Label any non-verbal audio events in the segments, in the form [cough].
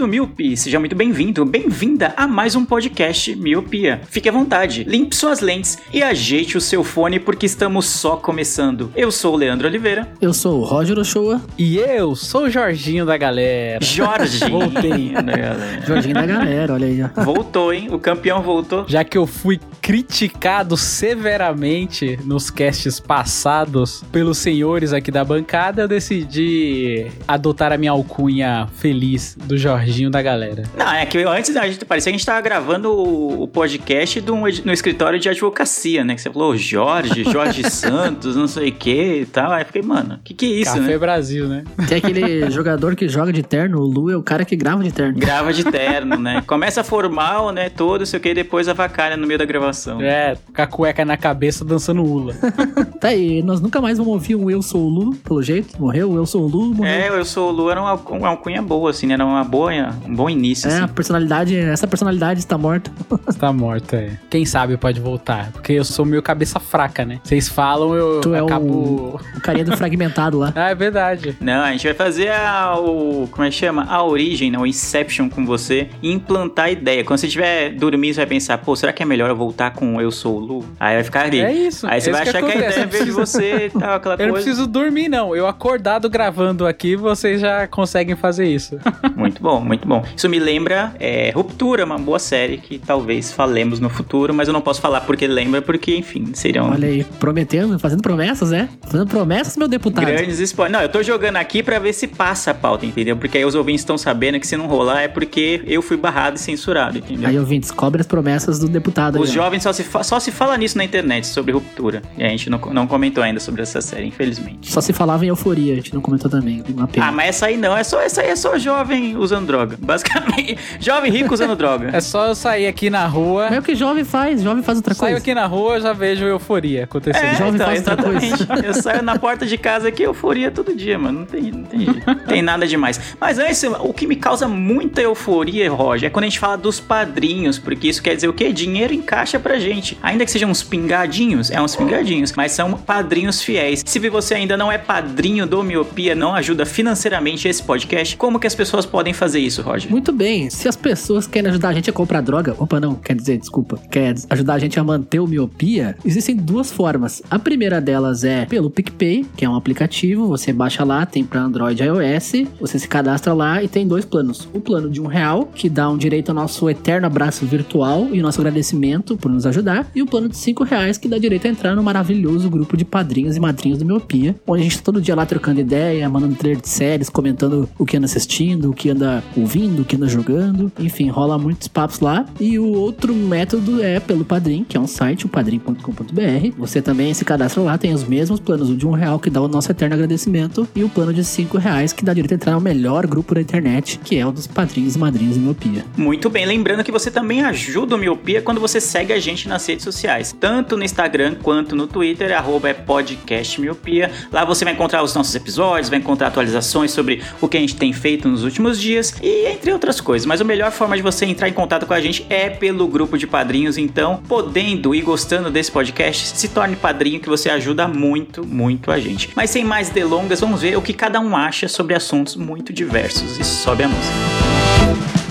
Querido Miopi, seja muito bem-vindo, bem-vinda a mais um podcast Miopia. Fique à vontade, limpe suas lentes e ajeite o seu fone porque estamos só começando. Eu sou o Leandro Oliveira, Eu sou o Roger Ochoa, E eu sou o Jorginho da galera. Jorginho. Voltei. né, galera? Jorginho da galera, olha aí. ó. Voltou, hein? O campeão voltou. Já que eu fui criticado severamente nos casts passados pelos senhores aqui da bancada, eu decidi adotar a minha alcunha feliz do Jorginho da galera. Não, é que antes a gente parecia que a gente tava gravando o, o podcast do, no escritório de advocacia, né? Que você falou Jorge, Jorge [laughs] Santos, não sei o que e tal. Aí eu fiquei, mano, que que é isso, Café né? Brasil, né? Tem aquele [laughs] jogador que joga de terno, o Lu é o cara que grava de terno. Grava de terno, né? [laughs] Começa formal, né? Todo, sei o que, depois avacalha no meio da gravação. É, com a cueca na cabeça dançando ula. Tá aí, nós nunca mais vamos ouvir um Eu Sou o Lu, pelo jeito. Morreu, Eu Sou o Lu, morreu. É, eu sou o Lu, era uma, uma alcunha boa, assim, né? Era uma boa, um bom início, É, a assim. personalidade, essa personalidade está morta. [laughs] tá morto, é. Quem sabe pode voltar. Porque eu sou meio cabeça fraca, né? Vocês falam, eu Tu é acabo. o, [laughs] o carinha do fragmentado lá. Ah, é verdade. Não, a gente vai fazer a, o. Como é que chama? A origem, né? O Inception com você e implantar a ideia. Quando você estiver dormindo, você vai pensar, pô, será que é melhor eu voltar com Eu Sou o Lu? Aí vai ficar ali. É isso. Aí você é vai isso achar que, a ideia veio de você e [laughs] tal, aquela Eu não coisa. preciso dormir, não. Eu acordado gravando aqui, vocês já conseguem fazer isso. Muito bom, muito bom. Isso me lembra é, Ruptura, uma boa série que talvez falemos no futuro, mas eu não posso falar porque lembra, porque, enfim, seriam Olha aí, prometendo, fazendo promessas, é? Fazendo promessas, meu deputado. grandes spoilers. Não, eu tô jogando aqui pra ver se passa a pauta, entendeu? Porque aí os ouvintes estão sabendo que se não rolar é porque eu fui barrado e censurado, entendeu? Aí, ouvinte, descobre as promessas do deputado. Os ó. jovens só se, só se fala nisso na internet, sobre ruptura. E a gente não, não comentou ainda sobre essa série, infelizmente. Só se falava em euforia, a gente não comentou também. Uma pena. Ah, mas essa aí não, é só, essa aí é só jovem usando droga. [laughs] Basicamente, jovem rico usando droga. É só eu sair aqui na rua. Mas é o que jovem faz, jovem faz outra Saio coisa. aqui na rua, eu já vejo euforia acontecendo. É, jovem então, faz outra coisa. exatamente. [laughs] Eu saio na porta de casa aqui, euforia todo dia, mano. Não tem, não tem, tem nada demais. Mas antes, o que me causa muita euforia, Roger, é quando a gente fala dos padrinhos, porque isso quer dizer o quê? Dinheiro em caixa pra gente. Ainda que sejam uns pingadinhos, é uns pingadinhos, mas são padrinhos fiéis. Se você ainda não é padrinho do Miopia, não ajuda financeiramente esse podcast, como que as pessoas podem fazer isso, Roger? Muito bem, se as pessoas querem ajudar a gente a comprar droga, opa, não, quer dizer, desculpa, quer ajudar a gente a manter o miopia, existem duas formas. A primeira delas é pelo PicPay, que é um aplicativo, você baixa lá, tem para Android e iOS, você se cadastra lá e tem dois planos. O plano de um real, que dá um direito ao nosso eterno abraço virtual e o nosso agradecimento por nos ajudar, e o plano de cinco reais, que dá direito a entrar no maravilhoso grupo de padrinhos e madrinhos do Miopia, onde a gente tá todo dia lá trocando ideia, mandando trailer de séries, comentando o que anda assistindo, o que anda ouvindo, que anda jogando. Enfim, rola muitos papos lá. E o outro método é pelo Padrim, que é um site, o padrim.com.br. Você também se cadastra lá, tem os mesmos planos, o de um real que dá o nosso eterno agradecimento e o plano de cinco reais que dá direito a entrar no melhor grupo da internet, que é o dos padrinhos e madrinhas de miopia. Muito bem, lembrando que você também ajuda o Miopia quando você segue a gente nas redes sociais, tanto no Instagram quanto no Twitter, arroba é podcast Miopia. Lá você vai encontrar os nossos episódios, vai encontrar atualizações sobre o que a gente tem feito nos últimos dias e entre outras coisas. Mas a melhor forma de você entrar em contato com a gente é pelo grupo de padrinhos. Então, podendo e gostando desse podcast, se torne padrinho que você ajuda muito, muito a gente. Mas sem mais delongas, vamos ver o que cada um acha sobre assuntos muito diversos. E sobe a música.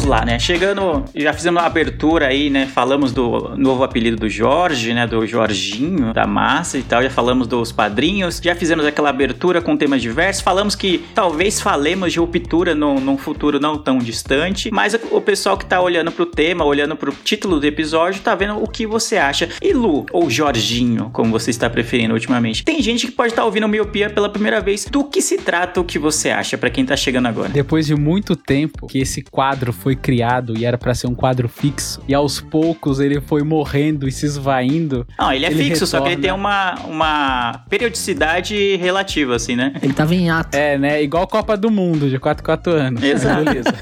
Vamos lá, né? Chegando, já fizemos uma abertura aí, né? Falamos do novo apelido do Jorge, né? Do Jorginho, da massa e tal. Já falamos dos padrinhos. Já fizemos aquela abertura com temas diversos. Falamos que talvez falemos de ruptura num, num futuro não tão distante. Mas o pessoal que tá olhando pro tema, olhando pro título do episódio, tá vendo o que você acha. E Lu, ou Jorginho, como você está preferindo ultimamente. Tem gente que pode estar tá ouvindo Miopia pela primeira vez. Do que se trata o que você acha, para quem tá chegando agora? Depois de muito tempo que esse quadro foi criado e era para ser um quadro fixo, e aos poucos ele foi morrendo e se esvaindo. Não, ele é ele fixo, retorna. só que ele tem uma, uma periodicidade relativa, assim, né? Ele tava em ato. É, né? Igual Copa do Mundo, de 4 4 anos. Exato. Beleza.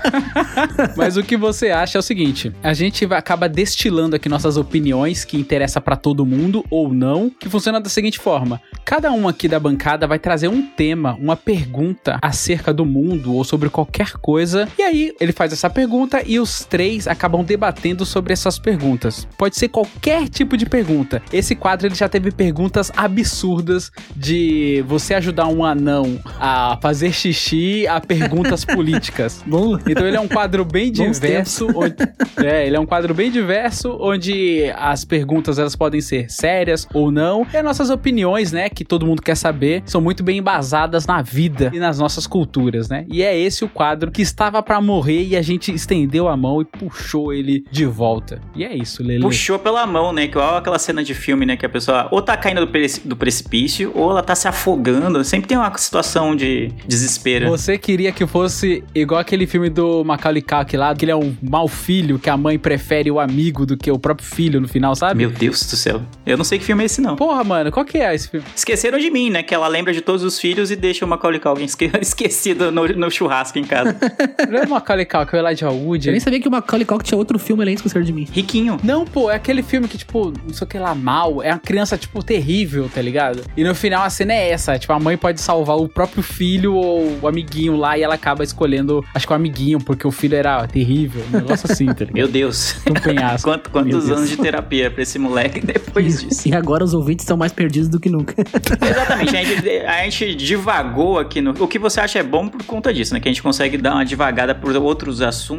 [laughs] Mas o que você acha é o seguinte: a gente acaba destilando aqui nossas opiniões que interessa para todo mundo ou não, que funciona da seguinte forma: cada um aqui da bancada vai trazer um tema, uma pergunta acerca do mundo ou sobre qualquer coisa, e aí ele faz essa pergunta e os três acabam debatendo sobre essas perguntas. Pode ser qualquer tipo de pergunta. Esse quadro ele já teve perguntas absurdas de você ajudar um anão a fazer xixi a perguntas [laughs] políticas. Bom. Então ele é um quadro bem diverso. Onde, é, ele é um quadro bem diverso onde as perguntas elas podem ser sérias ou não. E as nossas opiniões, né, que todo mundo quer saber, são muito bem embasadas na vida e nas nossas culturas, né? E é esse o quadro que estava para morrer e a gente estendeu a mão e puxou ele de volta. E é isso, Lele. Puxou pela mão, né? Igual aquela cena de filme, né? Que a pessoa ou tá caindo do, do precipício ou ela tá se afogando. Sempre tem uma situação de desespero. Você queria que fosse igual aquele filme do Macaulay Culkin lá, que ele é um mau filho, que a mãe prefere o amigo do que o próprio filho no final, sabe? Meu Deus do céu. Eu não sei que filme é esse, não. Porra, mano, qual que é esse filme? Esqueceram de mim, né? Que ela lembra de todos os filhos e deixa o Macaulay Culkin [laughs] esquecido no, no churrasco em casa. [laughs] não é o Macaulay Culkin, é o Elijah Wood. Eu nem sabia que o Macaulay Culkin tinha outro filme além de Esqueceram de mim. Riquinho. Não, pô, é aquele filme que, tipo, não sei o que lá, mal. É uma criança, tipo, terrível, tá ligado? E no final a cena é essa. Tipo, a mãe pode salvar o próprio filho ou o amiguinho lá e ela acaba escolhendo, acho que o amiguinho, porque o filho era terrível. Um negócio assim, tá ligado? Meu Deus. Um penhasco. [laughs] Quanto, quantos anos de terapia pra esse moleque depois disso? E agora os ouvintes estão mais perdidos do que nunca. Exatamente. A gente, a gente divagou aqui no. O que você acha é bom por conta disso, né? Que a gente consegue dar uma devagada por outros assuntos.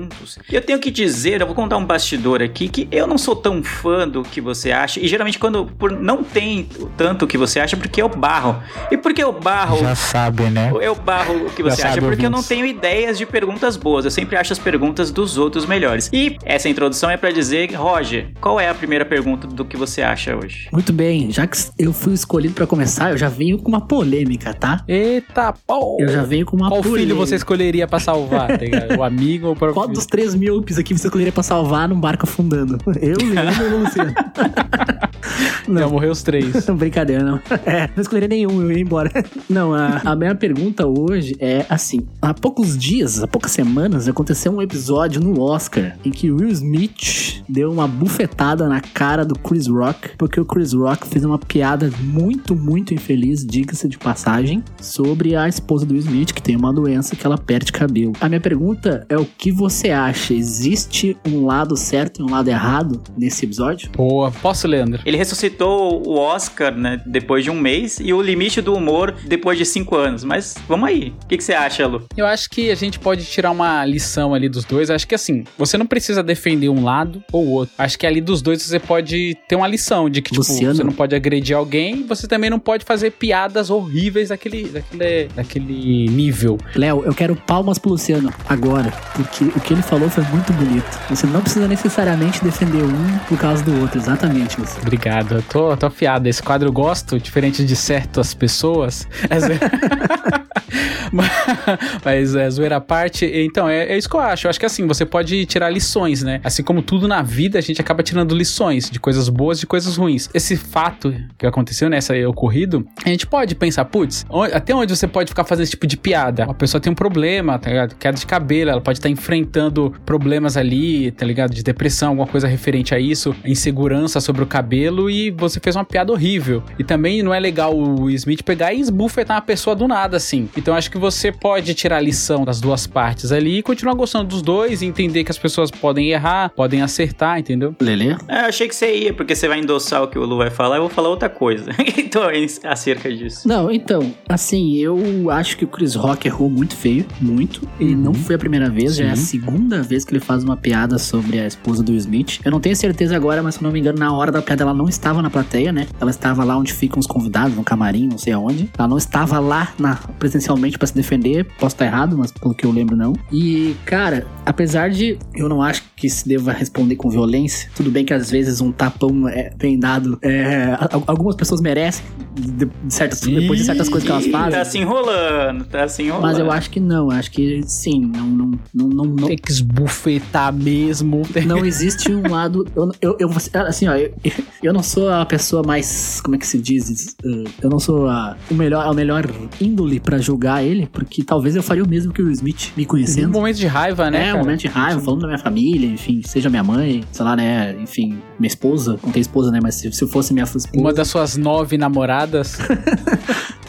E eu tenho que dizer, eu vou contar um bastidor aqui, que eu não sou tão fã do que você acha. E geralmente, quando por, não tem tanto o que você acha, porque eu barro. E porque eu barro. Já sabe, né? Eu barro o que você acha, porque eu não tenho ideias de perguntas boas. Eu sempre acho as perguntas dos outros melhores. E essa introdução é para dizer, Roger, qual é a primeira pergunta do que você acha hoje? Muito bem, já que eu fui escolhido para começar, eu já venho com uma polêmica, tá? Eita, pô! Eu já venho com uma Qual polêmica. filho você escolheria para salvar, tá? O amigo ou o próprio Qual? Dos três míopes aqui você escolheria pra salvar num barco afundando? [laughs] Eu, Leandro ou Luciano? [laughs] Não, não morreu os três. [laughs] Brincadeira, não. É, não escolheria nenhum, eu ia embora. Não, a, a minha pergunta hoje é assim: há poucos dias, há poucas semanas, aconteceu um episódio no Oscar em que Will Smith deu uma bufetada na cara do Chris Rock, porque o Chris Rock fez uma piada muito, muito infeliz, diga-se de passagem, sobre a esposa do Will Smith, que tem uma doença que ela perde cabelo. A minha pergunta é o que você acha? Existe um lado certo e um lado errado nesse episódio? Boa. Posso, Leandro? Ele ressuscitou o Oscar, né, depois de um mês e o limite do humor depois de cinco anos. Mas vamos aí. O que, que você acha, Lu? Eu acho que a gente pode tirar uma lição ali dos dois. Acho que assim, você não precisa defender um lado ou outro. Acho que ali dos dois você pode ter uma lição de que, tipo, Luciano. você não pode agredir alguém, você também não pode fazer piadas horríveis daquele, daquele, daquele nível. Léo, eu quero palmas pro Luciano agora, porque o que ele falou foi muito bonito. Você não precisa necessariamente defender um por causa do outro, exatamente, Luciano. Obrigado, eu tô, tô afiado. Esse quadro eu gosto, diferente de certas pessoas. [laughs] [laughs] Mas, é zoeira à parte. Então, é, é isso que eu acho. Eu acho que assim, você pode tirar lições, né? Assim como tudo na vida, a gente acaba tirando lições de coisas boas e de coisas ruins. Esse fato que aconteceu, né? Esse aí ocorrido, a gente pode pensar, putz, até onde você pode ficar fazendo esse tipo de piada? A pessoa tem um problema, tá ligado? Queda de cabelo, ela pode estar enfrentando problemas ali, tá ligado? De depressão, alguma coisa referente a isso, insegurança sobre o cabelo e você fez uma piada horrível. E também não é legal o Smith pegar e esbufetar uma pessoa do nada, assim. Então acho que você pode tirar lição das duas partes ali e continuar gostando dos dois e entender que as pessoas podem errar, podem acertar, entendeu? Lelê? É, eu achei que você ia, porque você vai endossar o que o Lu vai falar, eu vou falar outra coisa. [laughs] então, é acerca disso. Não, então, assim, eu acho que o Chris Rock errou muito feio, muito. E não foi a primeira vez, já é a segunda vez que ele faz uma piada sobre a esposa do Smith. Eu não tenho certeza agora, mas se não me engano, na hora da piada ela não estava na plateia, né? Ela estava lá onde ficam os convidados, no camarim, não sei aonde. Ela não estava lá na, presencialmente pra se defender. Posso estar errado, mas pelo que eu lembro, não. E, cara, apesar de eu não acho que se deva responder com violência, tudo bem que às vezes um tapão é bem dado. é, algumas pessoas merecem, de, de certas, depois de certas coisas que elas fazem. Tá se enrolando, tá se enrolando. Mas eu acho que não, acho que sim, não, não, não, não, não, Tem que esbufetar mesmo. não existe um lado. Eu, eu, eu assim, ó, eu, eu não sou a pessoa mais. Como é que se diz? Eu não sou a, o melhor, a melhor índole pra julgar ele, porque talvez eu faria o mesmo que o Smith, me Um conhecendo. momento de raiva, né? é, um momento de raiva, falando da minha família, enfim, seja minha mãe, sei lá, né, enfim, minha esposa, não tem esposa, né, mas se, se fosse minha esposa. Uma das suas nove namoradas. [laughs]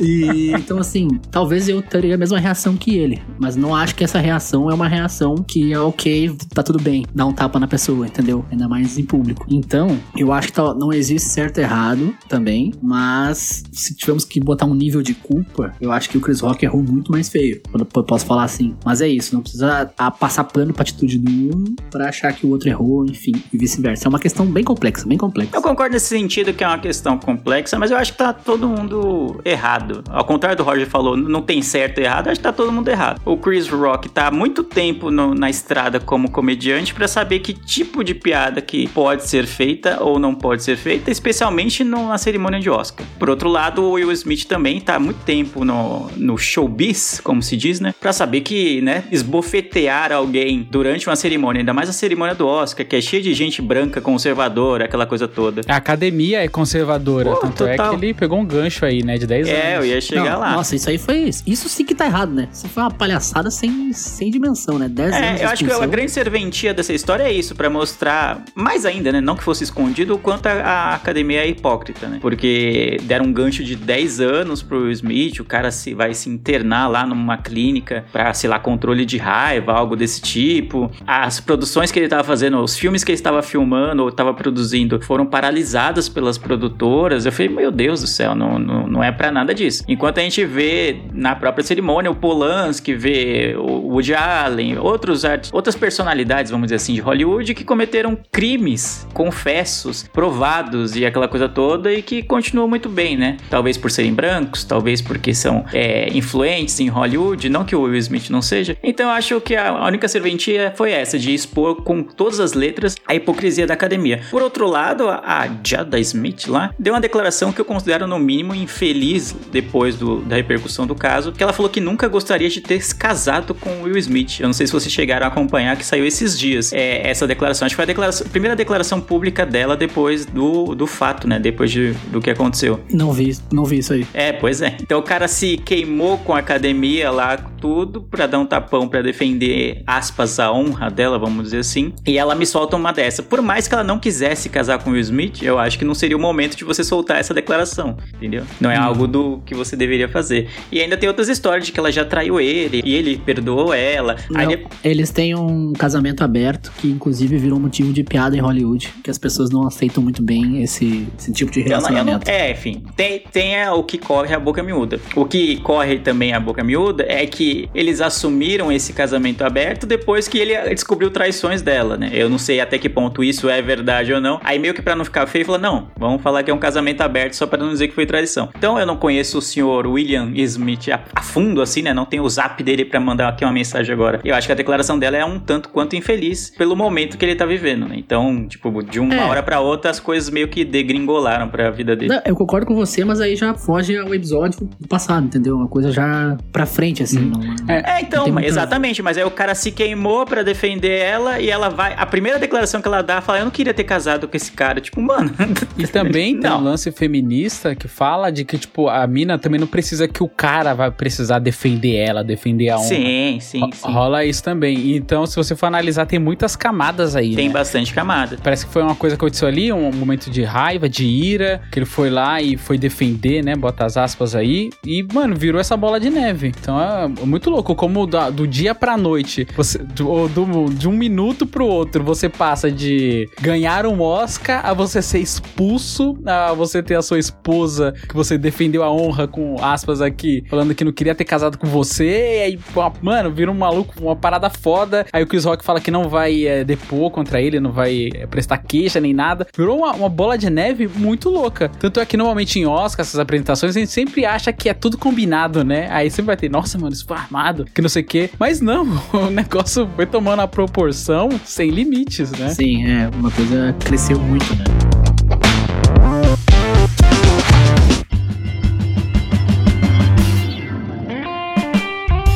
E então, assim, talvez eu teria a mesma reação que ele. Mas não acho que essa reação é uma reação que é ok, tá tudo bem, dá um tapa na pessoa, entendeu? Ainda mais em público. Então, eu acho que tal- não existe certo e errado também. Mas se tivermos que botar um nível de culpa, eu acho que o Chris Rock errou muito mais feio. Quando eu posso falar assim. Mas é isso, não precisa passar pano pra atitude do um pra achar que o outro errou, enfim, e vice-versa. É uma questão bem complexa, bem complexa. Eu concordo nesse sentido que é uma questão complexa, mas eu acho que tá todo mundo errado. Ao contrário do Roger falou, não tem certo e errado, acho que tá todo mundo errado. O Chris Rock tá há muito tempo no- na estrada como comediante pra saber que tipo de piada que pode ser feita ou não pode ser feita, especialmente numa cerimônia de Oscar. Por outro lado, o Will Smith também tá há muito tempo no, no showbiz, como se diz, né? Pra saber que, né, esbofetear alguém durante uma cerimônia, ainda mais a cerimônia do Oscar, que é cheia de gente branca, conservadora, aquela coisa toda. A academia é conservadora, Pô, tanto é total. que ele pegou um gancho aí, né, de 10 anos. É, eu ia chegar Não, lá. Nossa, isso aí foi. Isso sim que tá errado, né? Isso foi uma palhaçada sem, sem dimensão, né? 10 anos. É, de eu acho que a grande serventia dessa história é isso, pra mostrar mais ainda, né? Não que fosse escondido o quanto a, a academia é hipócrita, né? Porque deram um gancho de 10 anos pro Smith, o cara se, vai se internar lá numa clínica pra, sei lá, controle de raiva, algo desse tipo. As produções que ele tava fazendo, os filmes que ele estava filmando ou tava produzindo foram paralisados pelas produtoras. Eu falei, meu Deus do céu, não, não, não é pra nada disso. Enquanto a gente vê na própria cerimônia o Polanski, vê o Woody Allen, outros outras personalidades, vamos dizer assim, de Hollywood que cometeram crimes confessos, provados e aquela coisa toda e que continuam muito bem, né? Talvez por serem brancos, talvez porque são é, influentes em Hollywood, não que o Will Smith não seja. Então eu acho que a única serventia foi essa, de expor com todas as letras a hipocrisia da academia. Por outro lado, a, Jada Smith lá deu uma declaração que eu considero no mínimo infeliz depois do- da repercussão do caso, que ela falou que nunca gostaria de ter se casado com o Will Smith. Eu não sei se vocês chegaram a acompanhar, que saiu esses dias é, essa declaração. Acho que foi a, declaração- a primeira declaração pública dela depois do, do fato, né? Depois de- do que aconteceu. Não vi, não vi isso aí. É, pois é. Então o cara se queimou com a academia lá, tudo, pra dar um tapão pra defender, aspas, a honra dela, vamos dizer assim. E ela me solta uma dessa. Por mais que ela não quisesse casar com o Will Smith, eu acho que não seria o momento de você soltar essa declaração, entendeu? Não é algo do que você deveria fazer. E ainda tem outras histórias de que ela já traiu ele, e ele perdoou ela. Não, de- Eles têm um casamento aberto que, inclusive, virou motivo de piada em Hollywood. Que as pessoas não aceitam muito bem esse, esse tipo de Eu não- relacionamento. é, enfim, tem, tem é, o que corre a boca miúda. O que corre também a boca miúda é que eles assumiram esse casamento aberto depois que ele descobriu traições dela, né? Eu não sei até que ponto isso é verdade ou não. Aí meio que pra não ficar feio, falou: não, vamos falar que é um casamento aberto só pra não dizer que foi traição. Então eu não conheço o senhor William Smith a, a fundo, assim, né? Não tenho o zap dele pra mandar aqui uma mensagem agora. Eu acho que a declaração dela é um tanto quanto infeliz pelo momento que ele tá vivendo, né? Então, tipo, de uma É. hora pra outra as coisas meio que degringolaram pra vida dele. Não, eu concordo com você, mas aí já foge ao episódio do passado, entendeu? Uma coisa já pra frente, assim. Não, É, Não então, muita- exatamente, mas aí o cara se queimou pra defender ela e ela vai. A primeira declaração que ela dá, fala: Eu não queria ter casado com esse cara. Tipo, mano. E também [laughs] tem Não. um lance feminista que fala de que, tipo, a mina também não precisa que o cara vai precisar defender ela, defender a honra. Sim, sim, Ro- sim. Rola isso também. Então, se você for analisar, tem muitas camadas aí. Tem né? bastante camada. Parece que foi uma coisa que aconteceu ali, um momento de raiva, de ira, que ele foi lá e foi defender, né? Bota as aspas aí. E, mano, virou essa bola de neve. Então é muito louco como da- do, dia pra noite, você, do, ou do- de um minuto pro outro, você passa de ganhar um Oscar a você ser expulso, a você ter a sua esposa, que você defendeu a honra com aspas aqui, falando que não queria ter casado com você. E aí, mano, vira um maluco, uma parada foda. Aí o Chris Rock fala que não vai é, depor contra ele, não vai é, prestar queixa nem nada. Virou uma, uma bola de neve muito louca. Tanto é que normalmente em Oscar, essas apresentações, a gente sempre acha que é tudo combinado, né? Aí sempre vai ter, nossa, mano, isso foi armado, que não sei o quê. Mas não, [laughs] o negócio foi tomando a proporção sem limites, né? Sim, é, uma coisa cresceu muito, né?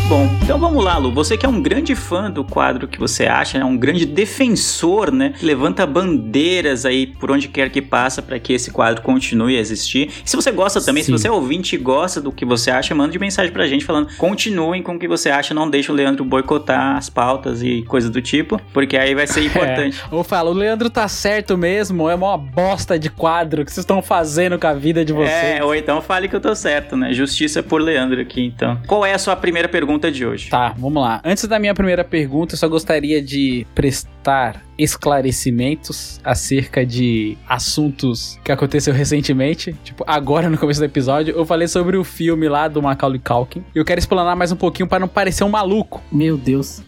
Bom, então vamos lá, Lu. Você que é um grande fã do quadro que você acha, é um grande defensor, né? Que levanta bandeiras aí por onde quer que passa para que esse quadro continue a existir. E se você gosta também, Sim. se você é ouvinte e gosta do que você acha, manda de mensagem pra gente falando: continuem com o que você acha, não deixe o Leandro boicotar as pautas e coisas do tipo, porque aí vai ser importante. É. Ou fala, o Leandro tá certo mesmo, é uma bosta de quadro que vocês estão fazendo com a vida de vocês. É, ou então fale que eu tô certo, né? Justiça por Leandro aqui, então. Qual é a sua primeira pergunta de hoje? Tá, vamos lá. Antes da minha primeira pergunta, eu só gostaria de prestar esclarecimentos acerca de assuntos que aconteceu recentemente. Tipo, agora no começo do episódio, eu falei sobre o filme lá do Macaulay Culkin. E eu quero explanar mais um pouquinho para não parecer um maluco. Meu Deus.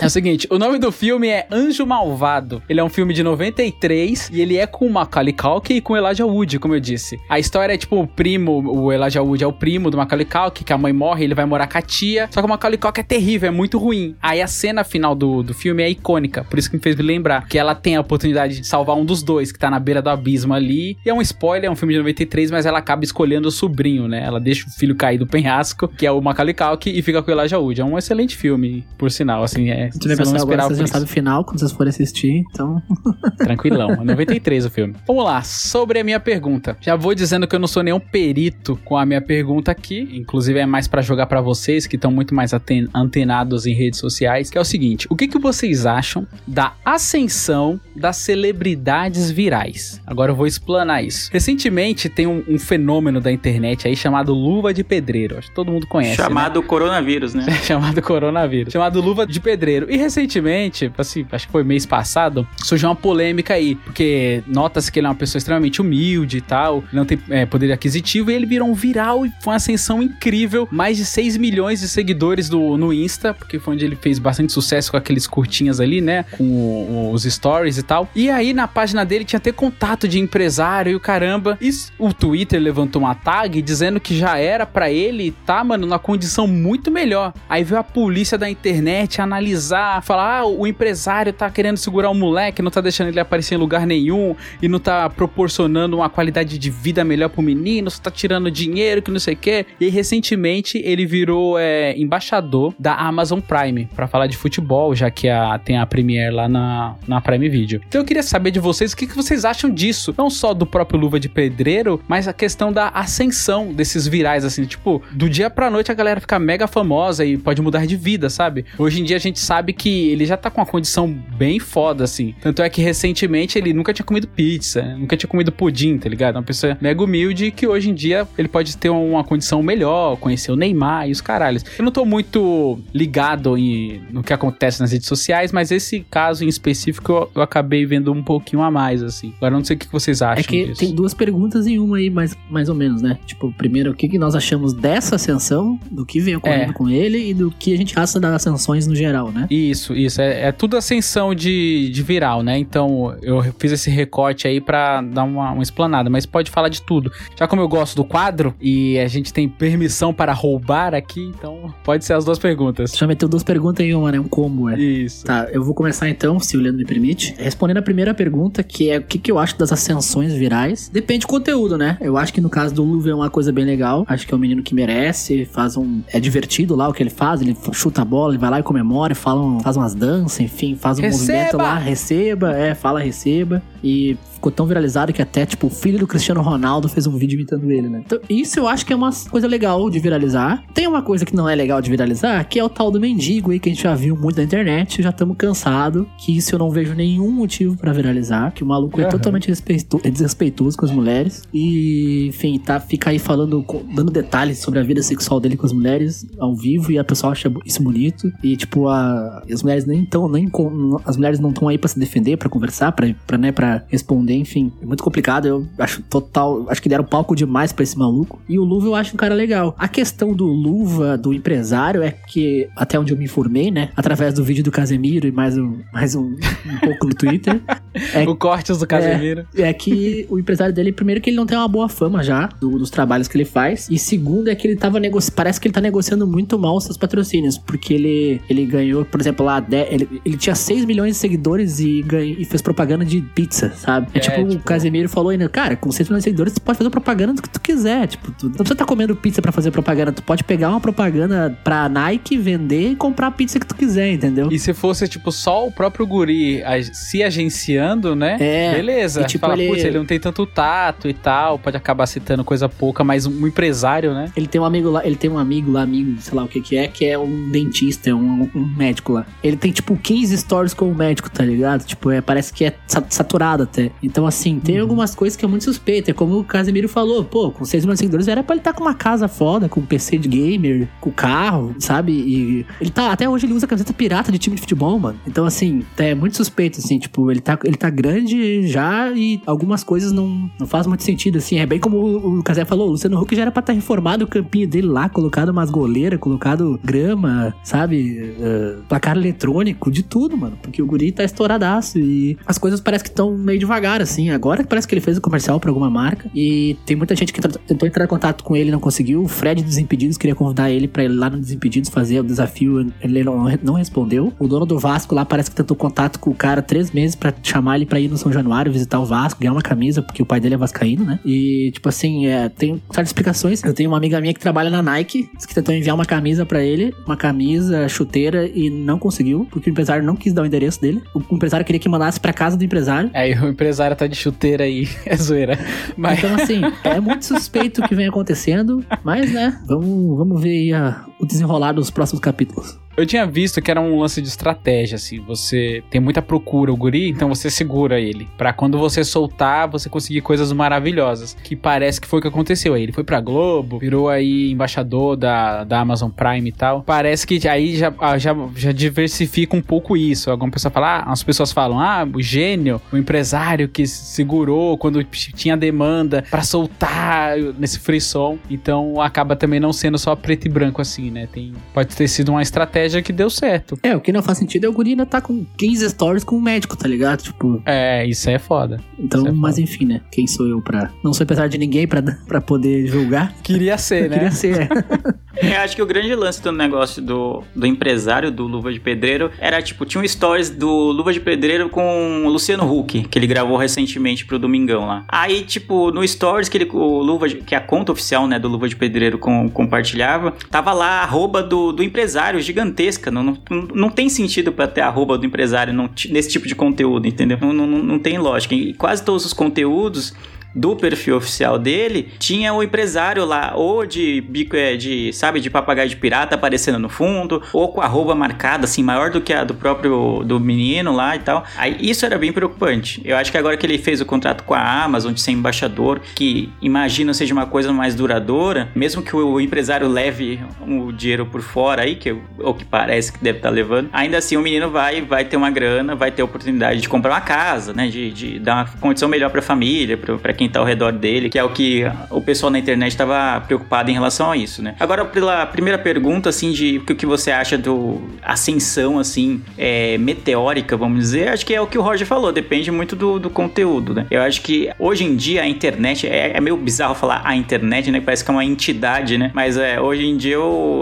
É o seguinte, o nome do filme é Anjo Malvado. Ele é um filme de 93 e ele é com o Macaulay Culkin e com o Elijah Wood, como eu disse. A história é tipo o primo, o Elijah Wood é o primo do Macaulay Culkin, que a mãe morre, ele vai morar com a tia. Só que o Macaulay Culkin é terrível, é muito ruim. Aí a cena final do, do filme é icônica, por isso que me fez me lembrar que ela tem a oportunidade de salvar um dos dois que tá na beira do abismo ali. E é um spoiler, é um filme de 93, mas ela acaba escolhendo o sobrinho, né? Ela deixa o filho cair do penhasco, que é o Macaulay Culkin, e fica com o Elijah Wood. É um excelente filme, por sinal, assim, é. Você não agora, esperava vocês por já isso. o final quando vocês forem assistir, então. [laughs] Tranquilão. É 93 o filme. Vamos lá, sobre a minha pergunta. Já vou dizendo que eu não sou nenhum perito com a minha pergunta aqui. Inclusive é mais pra jogar pra vocês que estão muito mais antenados em redes sociais. Que é o seguinte: o que, que vocês acham da ascensão das celebridades virais? Agora eu vou explanar isso. Recentemente tem um, um fenômeno da internet aí chamado luva de pedreiro. Acho que todo mundo conhece. né? Chamado coronavírus, né? [laughs] chamado coronavírus, chamado luva de pedreiro. E recentemente, assim, acho que foi mês passado, surgiu uma polêmica aí, porque nota-se que ele é uma pessoa extremamente humilde e tal, não tem é, poder aquisitivo, e ele virou um viral e foi uma ascensão incrível, mais de 6 milhões de seguidores do, no Insta, porque foi onde ele fez bastante sucesso com aqueles curtinhas ali, né, com os stories e tal. E aí na página dele tinha até contato de empresário e o caramba. E o Twitter levantou uma tag dizendo que já era pra ele tá, mano, numa condição muito melhor. Aí veio a polícia da internet analisar, falar: ah, o empresário tá querendo segurar o moleque, não tá deixando ele aparecer em lugar nenhum e não tá proporcionando uma qualidade de vida melhor pro menino, só tá tirando dinheiro, que não sei o quê. E recentemente ele virou é, embaixador da Amazon Prime pra falar de futebol, já que a, tem a Premiere lá na, na Prime Video. Então eu queria saber de vocês o que, que vocês acham disso. Não só do próprio Luva de Pedreiro, mas a questão da ascensão desses virais, assim, tipo, do dia pra noite a galera fica mega famosa e pode mudar de vida, sabe? Hoje em dia a gente sabe que ele já tá com uma condição bem foda, assim. Tanto é que recentemente ele nunca tinha comido pizza, nunca tinha comido pudim, tá ligado? Uma pessoa mega humilde que hoje em dia ele pode ter uma condição melhor, conhecer o Neymar e os caralhos. Eu não tô muito ligado em, no que acontece nas redes sociais, mas esse caso em específico eu, eu acabei vendo um pouquinho a mais, assim. Agora não sei o que vocês acham É que disso. tem duas perguntas em uma aí, mais, mais ou menos, né? Tipo, primeiro, o que, que nós achamos dessa ascensão, do que veio ocorrendo É. com ele e do que a gente acha das ascensões no geral, né? Isso, isso. É, é tudo ascensão de, de viral, né? Então eu fiz esse recorte aí pra dar uma, uma explanada, mas pode falar de tudo. Já como eu gosto do quadro e a gente tem permissão para roubar aqui, então pode ser as duas perguntas. Já meteu duas perguntas em uma, né? Um combo, é. Isso. Tá, eu vou começar então, se o Leandro me permite. Respondendo a primeira pergunta, que é o que, que eu acho das ascensões virais. Depende do conteúdo, né? Eu acho que no caso do Luva é uma coisa bem legal. Acho que é um menino que merece, faz um. É divertido lá o que ele faz. Ele chuta a bola, ele vai lá e comemora, fala um- faz umas danças, enfim, faz um Receba! movimento lá, receba, é, fala receba. E ficou tão viralizado que até, tipo, o filho do Cristiano Ronaldo fez um vídeo imitando ele, né? Então, isso eu acho que é uma coisa legal de viralizar. Tem uma coisa que não é legal de viralizar, que é o tal do mendigo aí, que a gente já viu muito na internet, já estamos cansados, que isso eu não vejo nenhum motivo pra viralizar, que o maluco é totalmente respeito- é desrespeitoso com as mulheres. E, enfim, tá, fica aí falando, dando detalhes sobre a vida sexual dele com as mulheres ao vivo e a pessoa acha isso bonito. E, tipo, a, as mulheres nem estão, nem com- as mulheres não estão aí pra se defender, pra conversar, pra, pra, né, pra responder, enfim. É muito complicado, eu acho total, acho que deram palco demais pra esse maluco. E o Luva eu acho um cara legal. A questão do Luva, do empresário, é que, até onde eu me informei, né, através do vídeo do Casemiro e mais um, mais um, um pouco no Twitter, [laughs] é O cortes do Casemiro. é que o empresário dele, primeiro, que ele não tem uma boa fama já do- dos trabalhos que ele faz. E segundo, é que ele tava negociando. Parece que ele tá negociando muito mal os seus patrocínios. Porque ele, ele ganhou, por exemplo, lá. de- ele, ele tinha 6 milhões de seguidores e, ganhou, e fez propaganda de pizza, sabe? É, É, tipo, o tipo- Casemiro falou ainda, cara, com 6 milhões de seguidores, tu pode fazer propaganda do que tu quiser. Tipo, tu não precisa estar comendo pizza pra fazer propaganda. Tu pode pegar uma propaganda pra Nike, vender e comprar a pizza que tu quiser, entendeu? E se fosse, tipo, só o próprio guri se agenciando, né? É, Beleza. e, tipo, Fala, ele- putz, ele não tem tanto tato e tal, pode acabar citando coisa pouca, mas um empresário, né? Ele tem um amigo lá, ele tem um amigo lá, amigo, sei lá o que que é, que é um dentista, um, um médico lá. Ele tem, tipo, 15 stories com o médico, tá ligado? Tipo, é, parece que é sa- saturado até. Então, assim, tem algumas coisas que é muito suspeita. É como o Casemiro falou, pô, com 6 milhões de seguidores era pra ele estar com uma casa foda, com um PC de gamer, com carro, sabe? E ele tá, até hoje ele usa camiseta pirata de time de futebol, mano. Então, assim, é muito suspeito, assim, tipo, ele tá, ele tá grande já e algumas coisas não, não faz muito sentido, assim. É bem como o, o Casé falou, o Luciano Huck já era pra estar reformado o campinho dele lá, colocado umas goleiras, colocado grama, sabe? Eh, placar eletrônico, de tudo, mano. Porque o guri tá estouradaço e as coisas parecem que estão meio devagar, assim. Agora parece que ele fez o comercial pra alguma marca e tem muita gente que tentou entrar em contato com ele e não conseguiu. O Fred dos Desimpedidos queria convidar ele pra ir lá no Desimpedidos fazer o desafio, ele não, não respondeu. O dono do Vasco lá parece que tentou contato com o cara três meses pra chamar ele pra ir no São Januário visitar o Vasco, ganhar uma camisa, porque o pai dele é vascaíno, né? E, tipo assim, é, tem certas explicações. Eu tenho uma amiga minha que trabalha na Nike, que tentou enviar uma camisa pra ele, uma camisa, chuteira, e não conseguiu, porque o empresário não quis dar o endereço dele. O empresário queria que mandasse pra casa do empresário. Aí o empresário tá de chuteira aí, [laughs] é zoeira. Mas Então, assim, é muito suspeito o que vem acontecendo, mas, né, vamos, vamos ver aí a- o desenrolar dos próximos capítulos. Eu tinha visto que era um lance de estratégia, assim. Você tem muita procura, o guri, então você segura ele. Pra quando você soltar, você conseguir coisas maravilhosas. Que parece que foi o que aconteceu aí. Ele foi pra Globo, virou aí embaixador da, da Amazon Prime e tal. Parece que aí já, ah, já, já diversifica um pouco isso. Alguma pessoa fala, ah, as pessoas falam, ah, o gênio, o empresário que segurou quando tinha demanda pra soltar nesse frisson. Então acaba também não sendo só preto e branco assim, né? Tem, pode ter sido uma estratégia que deu certo. É, o que não faz sentido é o guri ainda tá com 15 stories com o médico, tá ligado? Tipo, É, isso é foda. então, é mas foda. enfim, né? Quem sou eu pra. Não sou empresário de ninguém pra, [laughs] pra poder julgar. Queria ser, Eu queria ser. [laughs] Eu acho que o grande lance do negócio do, do empresário do Luva de Pedreiro era tipo, tinha um stories do Luva de Pedreiro com o Luciano Huck, que ele gravou recentemente pro Domingão lá. Aí, tipo, no stories que ele, o Luva, de- que é a conta oficial, né, do Luva de Pedreiro com- compartilhava, tava lá a arroba do, do empresário gigantesca. Não, não, não tem sentido pra ter arroba do empresário nesse tipo de conteúdo, entendeu? Não, não, não tem lógica. E quase todos os conteúdos do perfil oficial dele, tinha o empresário lá, ou de bico, é, de, sabe, de papagaio de pirata aparecendo no fundo, ou com a arroba marcada, assim, maior do que a do próprio do menino lá e tal. Aí isso era bem preocupante. Eu acho que agora que ele fez o contrato com a Amazon de ser embaixador, que imagino seja uma coisa mais duradoura, mesmo que o empresário leve o dinheiro por fora aí, que é o que parece que deve estar levando, ainda assim o menino vai, vai ter uma grana, vai ter a oportunidade de comprar uma casa, né, de, de dar uma condição melhor pra família, pra, pra quem tá ao redor dele, que é o que o pessoal na internet tava preocupado em relação a isso, né. Agora, pela primeira pergunta, assim, de o que você acha do ascensão, assim, é, meteórica, vamos dizer, acho que é o que o Roger falou, depende muito do, do conteúdo, né. Eu acho que hoje em dia a internet, é, é meio bizarro falar a internet, né, parece que é uma entidade, né, mas é, hoje em dia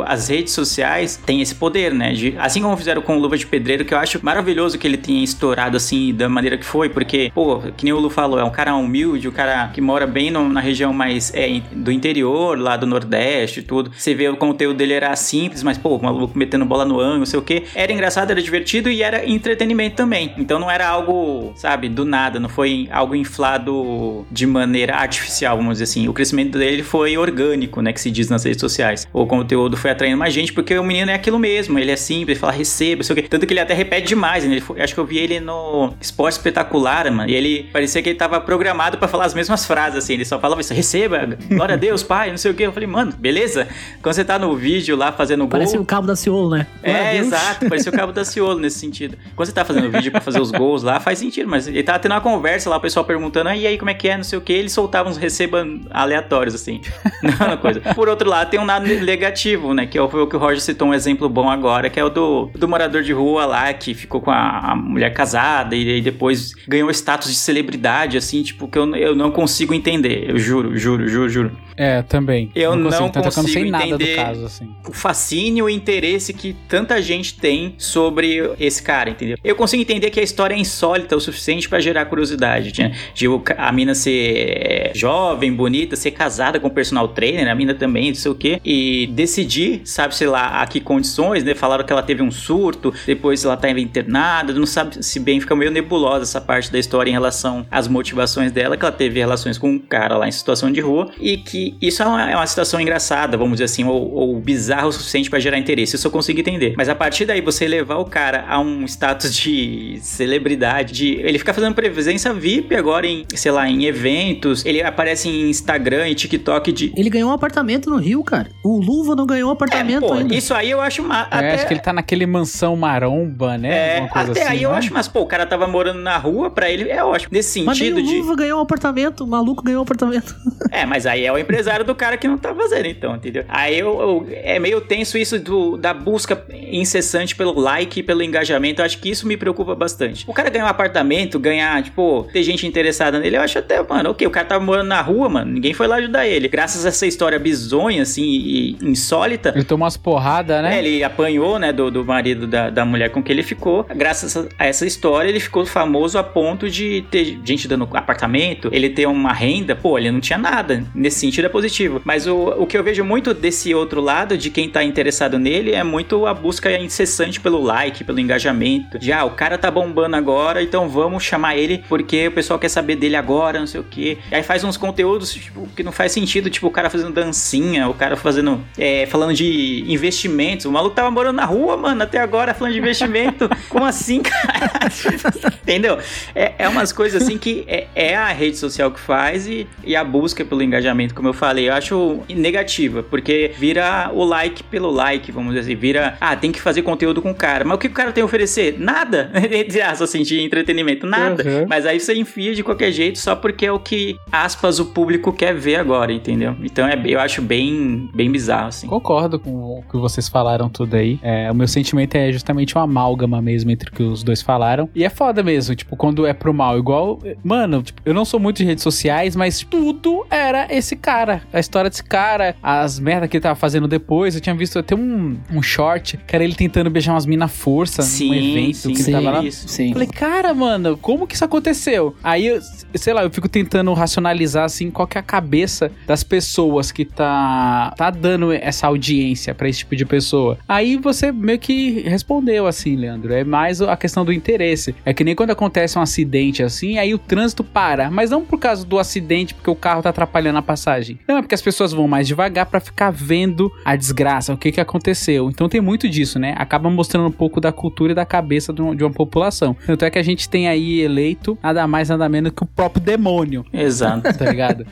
as redes sociais têm esse poder, né, de, assim como fizeram com o Luva de Pedreiro, que eu acho maravilhoso que ele tenha estourado assim, da maneira que foi, porque, pô, que nem o Lu falou, é um cara humilde, o cara cara que mora bem no- na região mais é, do interior, lá do Nordeste e tudo. Você vê o conteúdo dele era simples, mas, pô, o maluco metendo bola no ângulo, não sei o quê. Era engraçado, era divertido e era entretenimento também. Então não era algo, sabe, do nada, não foi algo inflado de maneira artificial, vamos dizer assim. O crescimento dele foi orgânico, né, que se diz nas redes sociais. O conteúdo foi atraindo mais gente, porque o menino é aquilo mesmo, ele é simples, ele fala receba, não sei o quê. Tanto que ele até repete demais, né? Ele foi- acho que eu vi ele no Esporte Espetacular, mano, e ele parecia que ele tava programado pra falar as mesmas frases, assim. Ele só falava isso, receba, glória a Deus, pai, não sei o quê. Eu falei, mano, beleza? Quando você tá no vídeo lá fazendo gol... Parece o cabo da Ciolo, né? Glória É, exato, parecia o cabo da Ciolo nesse sentido. Quando você tá fazendo vídeo pra fazer os gols lá, faz sentido, mas ele tava tendo uma conversa lá, o pessoal perguntando, ah, e aí, como é que é, não sei o que, ele soltava uns receba aleatórios, assim. [laughs] Não, coisa. Por outro lado, tem um lado negativo, né, que é o- foi o que o Roger citou um exemplo bom agora, que é o do, do morador de rua lá, que ficou com a, a mulher casada e aí depois ganhou status de celebridade, assim, tipo, que eu, eu não consigo entender, eu juro, juro, juro, juro. É, também. Eu não consigo, não sei consigo nada do entender. caso, assim. o fascínio e o interesse que tanta gente tem sobre esse cara, entendeu? Eu consigo entender que a história é insólita o suficiente pra gerar curiosidade, né? De o ca- a mina ser é, jovem, bonita, ser casada com um personal trainer, a mina também, não sei o quê, e decidir, sabe, sei lá, a que condições, né? Falaram que ela teve um surto, depois ela tá internada, não sabe se bem, fica meio nebulosa essa parte da história em relação às motivações dela, que ela teve relações com um cara lá em situação de rua, e que isso é uma, é uma situação engraçada, vamos dizer assim, ou, ou bizarra o suficiente pra gerar interesse. Isso eu consigo entender. Mas a partir daí, você levar o cara a um status de celebridade, de ele fica fazendo presença VIP agora em, sei lá, em eventos, ele aparece em Instagram e TikTok de. Ele ganhou um apartamento no Rio, cara. O Luva não ganhou um É, apartamento pô, ainda. isso aí eu acho uma. É, até- acho que ele tá naquele mansão maromba, né? É, até assim, aí eu né? acho, mas pô, o cara tava morando na rua, pra ele é ótimo. Nesse Mas nem sentido o de. Luva ganhou um apartamento, o maluco ganhou um apartamento. É, mas aí é o empresário do cara que não tá fazendo, então, entendeu? Aí eu, eu- é meio tenso isso do, da busca incessante pelo like e pelo engajamento. Eu acho que isso me preocupa bastante. O cara ganhar um apartamento, ganhar, tipo, ter gente interessada nele, eu acho até, mano, ok, o cara tava morando na rua, mano, ninguém foi lá ajudar ele. Graças a essa história bizonha, assim, e insólita, Ele tomou umas porradas, né? é, ele apanhou, né, do, do marido da, da mulher com que ele ficou. Graças a a essa história, ele ficou famoso a ponto de ter gente dando apartamento, ele ter uma renda. Pô, ele não tinha nada. Nesse sentido é positivo. Mas o, o que eu vejo muito desse outro lado, de quem tá interessado nele, é muito a busca incessante pelo like, pelo engajamento. De, ah, o cara tá bombando agora, então vamos chamar ele porque o pessoal quer saber dele agora, não sei o quê. Aí faz uns conteúdos, tipo, que não faz sentido, tipo, o cara fazendo dancinha, o cara fazendo, é, falando de investimentos. O maluco tava morando na rua, mano, até agora falando de investimento. [laughs] Como assim, cara? [laughs] Entendeu? É, é umas coisas assim que é, é a rede social que faz e, e a busca pelo engajamento, como eu falei, eu acho negativa, porque vira o like pelo like, vamos dizer assim, vira, ah, tem que fazer conteúdo com o cara. Mas o que o cara tem a oferecer? Nada, [laughs] entre aspas, assim, de entretenimento, nada. Uhum. Mas aí você enfia de qualquer jeito só porque é o que, aspas, o público quer ver agora, entendeu? Então é, eu acho bem, bem bizarro, assim. Concordo com o que vocês falaram tudo aí. É, o meu sentimento é justamente uma amálgama mesmo entre o que os dois falaram. E é foda mesmo, tipo, quando é pro mal. Igual, mano, tipo, eu não sou muito de redes sociais, mas tudo era esse cara. A história desse cara, as merdas que ele tava fazendo depois. Eu tinha visto até um, um short, que era ele tentando beijar umas minas à força num evento sim, que ele tava lá. isso. Sim. Falei, cara, mano, como que isso aconteceu? Aí, eu, sei lá, eu fico tentando racionalizar, assim, qual que é a cabeça das pessoas que tá, tá dando essa audiência pra esse tipo de pessoa. Aí você meio que respondeu, assim, Leandro. É mais a questão do interesse. É que nem quando acontece um acidente assim, aí o trânsito para. Mas não por causa do acidente, porque o carro tá atrapalhando a passagem. Não, é porque as pessoas vão mais devagar pra ficar vendo a desgraça, o que que aconteceu. Então tem muito disso, né? Acaba mostrando um pouco da cultura e da cabeça de um- de uma população. Tanto é que a gente tem aí eleito nada mais, nada menos que o próprio demônio Exato. [laughs] tá ligado?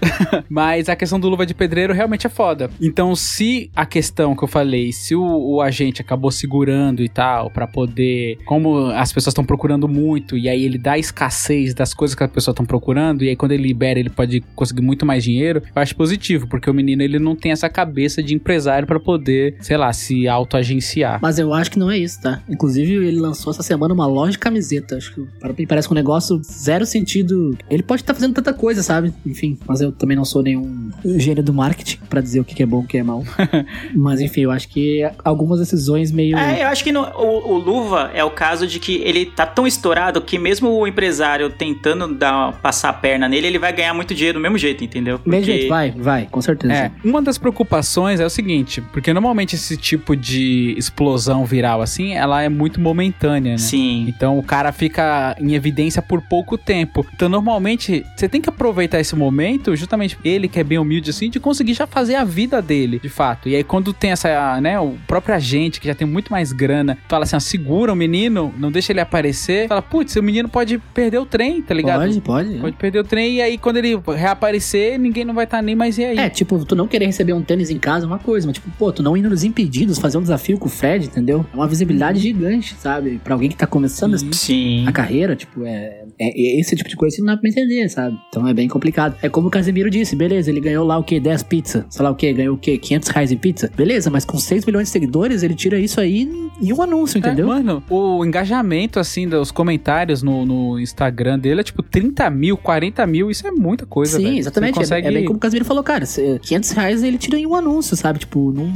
Mas a questão do luva de pedreiro realmente é foda. Então, se a questão que eu falei, se o, o agente acabou segurando e tal, pra poder. Como as pessoas estão procurando muito, e aí ele dá escassez das coisas que as pessoas estão procurando, e aí quando ele libera, ele pode conseguir muito mais dinheiro, eu acho positivo, porque o menino ele não tem essa cabeça de empresário pra poder, sei lá, se autoagenciar. Mas eu acho que não é isso, tá? Inclusive, ele lançou essa semana uma loja de camiseta. Acho que para mim parece um negócio zero sentido. Ele pode estar fazendo tanta coisa, sabe? Enfim, mas eu também não sou nenhum gênio do marketing pra dizer o que é bom e o que é mal. [laughs] mas enfim, eu acho que algumas decisões meio. É, eu acho que no- o, o Luva é o caso de que ele tá tão estourado que mesmo o empresário tentando dar, passar a perna nele, ele vai ganhar muito dinheiro do mesmo jeito, entendeu? Mesmo Porque- jeito, vai, vai, com certeza. É, uma das preocupações é o seguinte, porque normalmente esse tipo de explosão viral assim, ela é muito momentânea, né? Sim. Então o cara fica em evidência por pouco tempo. Então normalmente você tem que aproveitar esse momento, justamente ele que é bem humilde assim, de conseguir já fazer a vida dele, de fato. E aí quando tem essa, né, o próprio agente que já tem muito mais grana, fala assim, ó, segura o menino, não deixa ele aparecer. Fala, putz, o menino pode perder o trem, tá ligado? Pode, pode. Pode perder o trem e aí quando ele reaparecer, ninguém não vai estar nem mais e aí. É, tipo, tu não querer receber um tênis em casa é uma coisa, mas tipo, pô, tu não indo nos impedidos fazer um desafio com o Fred, entendeu? É uma visibilidade gigante, sabe? Pra alguém que tá começando Sim. a carreira, tipo, é, é- é esse tipo de coisa que não dá pra entender, sabe? Então é bem complicado. É como o Casemiro disse, beleza, ele ganhou lá o quê? 10 pizzas, sei lá o quê, ganhou o quê? 500 reais em pizza? Beleza, mas com 6 milhões de seguidores, ele tira isso aí em um anúncio, entendeu? É, mano, o engajamento, assim, dos comentários no, no Instagram dele é tipo 30 mil, 40 mil, isso é muita coisa, Sim, velho. exatamente. É- consegue... É, bem como o Casemiro falou, cara, cê- 500 reais ele tira em um anúncio, sabe? Tipo, num,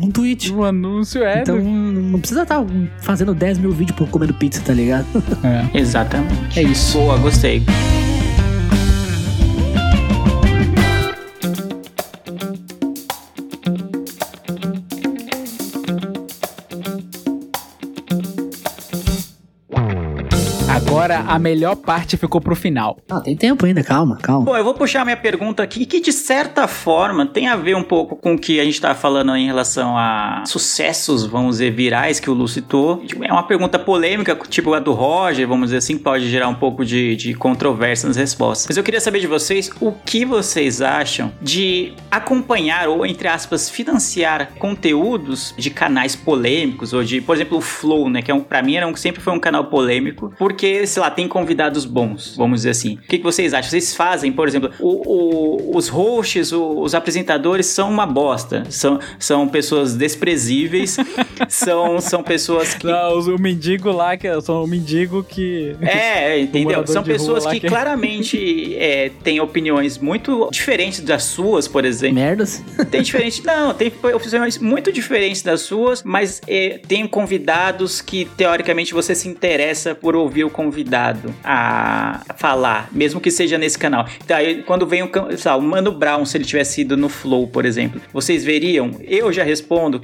num tweet. O anúncio é... Então não precisa estar fazendo 10 mil vídeos por comendo pizza, tá ligado? [laughs] É. Exatamente. É isso. Boa, gostei. Agora a melhor parte ficou pro final. Ah, tem tempo ainda, calma, calma. Bom, eu vou puxar minha pergunta aqui, que de certa forma tem a ver um pouco com o que a gente tá falando em relação a sucessos, vamos dizer, virais que o Lu citou. É uma pergunta polêmica, tipo a do Roger, vamos dizer assim, que pode gerar um pouco de, de controvérsia nas respostas. Mas eu queria saber de vocês o que vocês acham de acompanhar ou, entre aspas, financiar conteúdos de canais polêmicos, ou de, por exemplo, o Flow, né? Que é um, pra mim era um, sempre foi um canal polêmico, porque, sei lá, tem convidados bons, vamos dizer assim. O que, que vocês acham? Vocês fazem, por exemplo, o- o- os hosts, o- os apresentadores são uma bosta. São, são pessoas desprezíveis, [laughs] são, são pessoas que. Não, o mendigo lá, que eu sou um mendigo que... É, [laughs] é, entendeu? São pessoas que, que- claramente [laughs] é, têm opiniões muito diferentes das suas, por exemplo. Merdas. Tem diferente. Não, tem opiniões muito diferentes das suas, mas é, tem convidados que, teoricamente, você se interessa por ouvir o convidado a falar, mesmo que seja nesse canal. Então, aí, quando vem o, lá, o Mano Brown, se ele tivesse ido no Flow, por exemplo, vocês veriam? Eu já respondo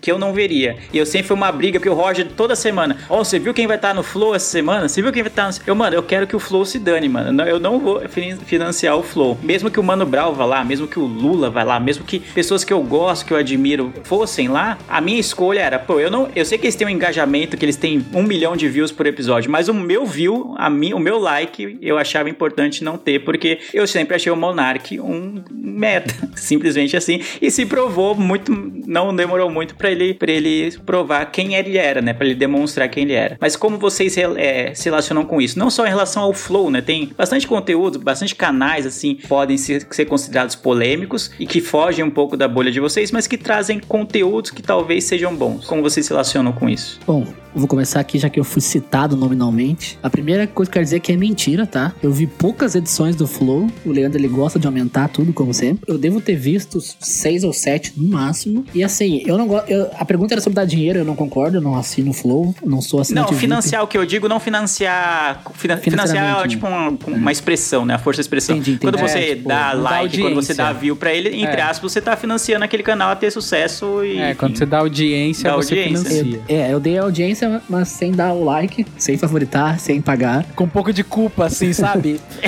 que eu não veria. E eu sempre fui uma briga, porque o Roger, toda semana, ó, você viu quem vai estar no Flow essa semana? Você viu quem vai estar no... Eu, mano, eu quero que o Flow se dane, mano. Eu não vou fin- financiar o Flow. Mesmo que o Mano Brown vá lá, mesmo que o Lula vá lá, mesmo que pessoas que eu gosto, que eu admiro, fossem lá, a minha escolha era, pô, eu não. Eu sei que eles têm um engajamento, que eles têm um milhão de views por episódio, mas o meu view, a mim, o meu like, eu achava importante não ter, porque eu sempre achei o Monark um merda. [laughs] Simplesmente assim. E se provou muito. Não demorou muito pra ele, pra ele provar quem ele era, né? Pra ele demonstrar quem ele era. Mas como vocês é, se relacionam com isso? Não só em relação ao Flow, né? Tem bastante conteúdo, bastante canais, assim, podem ser, ser considerados polêmicos e que fogem um pouco da bolha de vocês, mas que trazem conteúdos que talvez sejam bons. Como vocês se relacionam com isso? Bom, vou começar aqui já que eu fui citado nominalmente. A primeira coisa que eu quero dizer é que é mentira, tá? Eu vi poucas edições do Flow. O Leandro ele gosta de aumentar tudo, como sempre. Eu devo ter visto seis ou sete no máximo. E assim, eu não gosto. A pergunta era sobre dar dinheiro, eu não concordo, eu não assino o Flow, não sou assinante Não, VIP. financiar o que eu digo, não financiar. Finan financiar é tipo uma, uma expressão, né? A força da expressão. Entendi, entendi. Quando você É, tipo, dá like, quando você dá view pra ele, entre É. aspas, você tá financiando aquele canal a ter sucesso e. É, quando você dá audiência, Dá você audiência. financia. Eu- é, eu dei audiência, mas sem dar o like, sem favoritar, sem pagar. Com um pouco de culpa, assim, sabe? [laughs]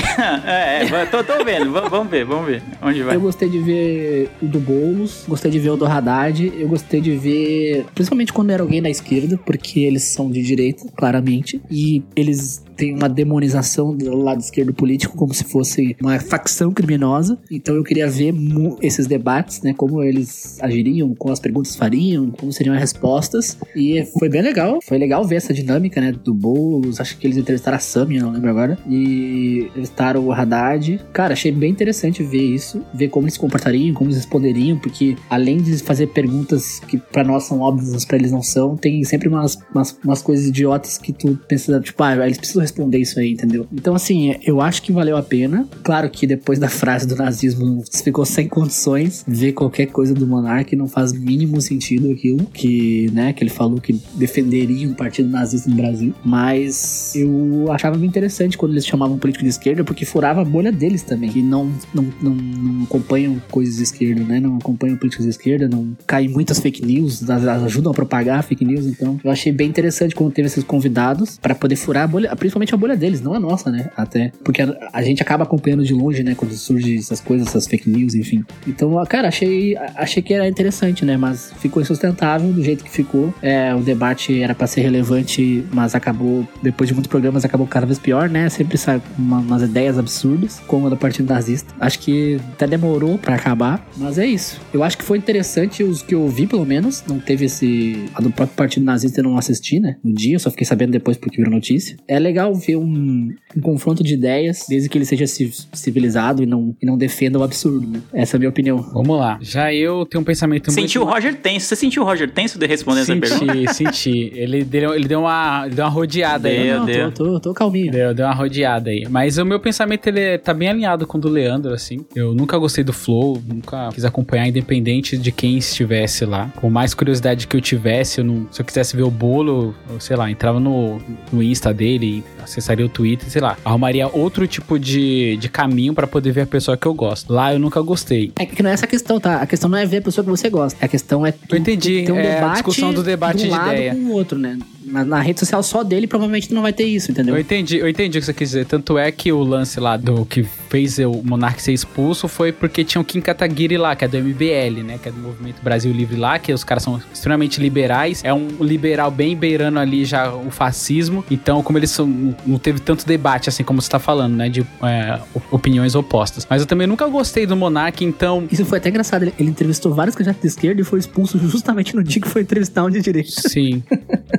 é, é, tô, tô vendo. V- vamos ver, vamos ver. Onde vai? Eu gostei de ver o do Boulos, gostei de ver o do Haddad, eu gostei de ver, principalmente quando era alguém da esquerda, porque eles são de direita, claramente, e eles têm uma demonização do lado esquerdo político como se fosse uma facção criminosa. Então eu queria ver esses debates, né, como eles agiriam, como as perguntas fariam, como seriam as respostas. E foi bem legal, foi legal ver essa dinâmica, né, do Boulos, acho que eles entrevistaram a Samia, não lembro agora, e entrevistaram o Haddad. Cara, achei bem interessante ver isso, ver como eles se comportariam, como eles responderiam, porque além de fazer perguntas que pra nós são óbvias, pra eles não são, tem sempre umas, umas, umas coisas idiotas que tu pensa, tipo, ah, eles precisam responder isso aí, entendeu? Então, assim, eu acho que valeu a pena. Claro que depois da frase do nazismo ficou sem condições ver qualquer coisa do Monark, não faz mínimo sentido aquilo que, né, que ele falou que defenderia um partido nazista no Brasil. Mas eu achava bem interessante quando eles chamavam político de esquerda, porque furava a bolha deles também, que não, não, não, não acompanham coisas de esquerda, né? Não acompanham políticos de esquerda, não caem muitas fake news, ajudam a propagar fake news. Então, eu achei bem interessante quando teve esses convidados para poder furar a bolha, principalmente a bolha deles, não a nossa, né? Até porque a, a gente acaba acompanhando de longe, né? Quando surgem essas coisas, essas fake news, enfim. Então, cara, achei, achei que era interessante, né? Mas ficou insustentável do jeito que ficou. É, o debate era para ser relevante, mas acabou, depois de muitos programas, acabou cada vez pior, né? Sempre sai uma- umas ideias absurdas, como a do Partido Nazista. Acho que até demorou para acabar, mas é isso. Eu acho que foi interessante os que eu vi, pelo menos. Não teve esse. A do próprio Partido Nazista eu não assisti, né? No dia, só fiquei sabendo depois porque virou notícia. É legal ver um, um confronto de ideias, desde que ele seja ci- civilizado e não, e não defenda o absurdo, né? Essa é a minha opinião. Vamos lá. Já eu tenho um pensamento Sentiu o muito... Roger tenso. Você sentiu o Roger tenso de responder essa pergunta? Senti, [laughs] senti. Ele deu, ele deu uma, ele deu uma rodeada aí. Deu. não, Deus. tô, tô, tô calminho. Deu, deu uma rodeada aí. Mas o meu pensamento, ele é- tá bem alinhado com o do Leandro, assim. Eu nunca gostei do Flow, nunca quis acompanhar, independente de quem estivesse lá. Por mais curiosidade que eu tivesse, eu não- se eu quisesse ver o bolo, eu, sei lá, entrava no, no Insta dele, acessaria o Twitter, sei lá. Arrumaria outro tipo de, de caminho pra poder ver a pessoa que eu gosto. Lá eu nunca gostei. É que não é essa a questão, tá? A questão não é ver a pessoa que você gosta. A questão é tu, Eu entendi, tu ter um é a debate discussão do debate de um de lado ideia. com o outro, né? Na, na rede social só dele, provavelmente não vai ter isso, entendeu? Eu entendi, eu entendi o que você quis dizer. Tanto é que o lance lá do que fez o Monark ser expulso foi porque tinha o Kim Kataguiri lá, que é do MBL, né? Que é do Movimento Brasil Livre lá, que os caras são extremamente liberais. É um liberal bem beirando ali já o fascismo. Então, como eles são. Não teve tanto debate assim como você tá falando, né? De é, opiniões opostas. Mas eu também nunca gostei do Monark, então. Isso foi até engraçado. Ele, ele entrevistou vários candidatos de esquerda e foi expulso justamente no dia que foi entrevistar um de direita. Sim,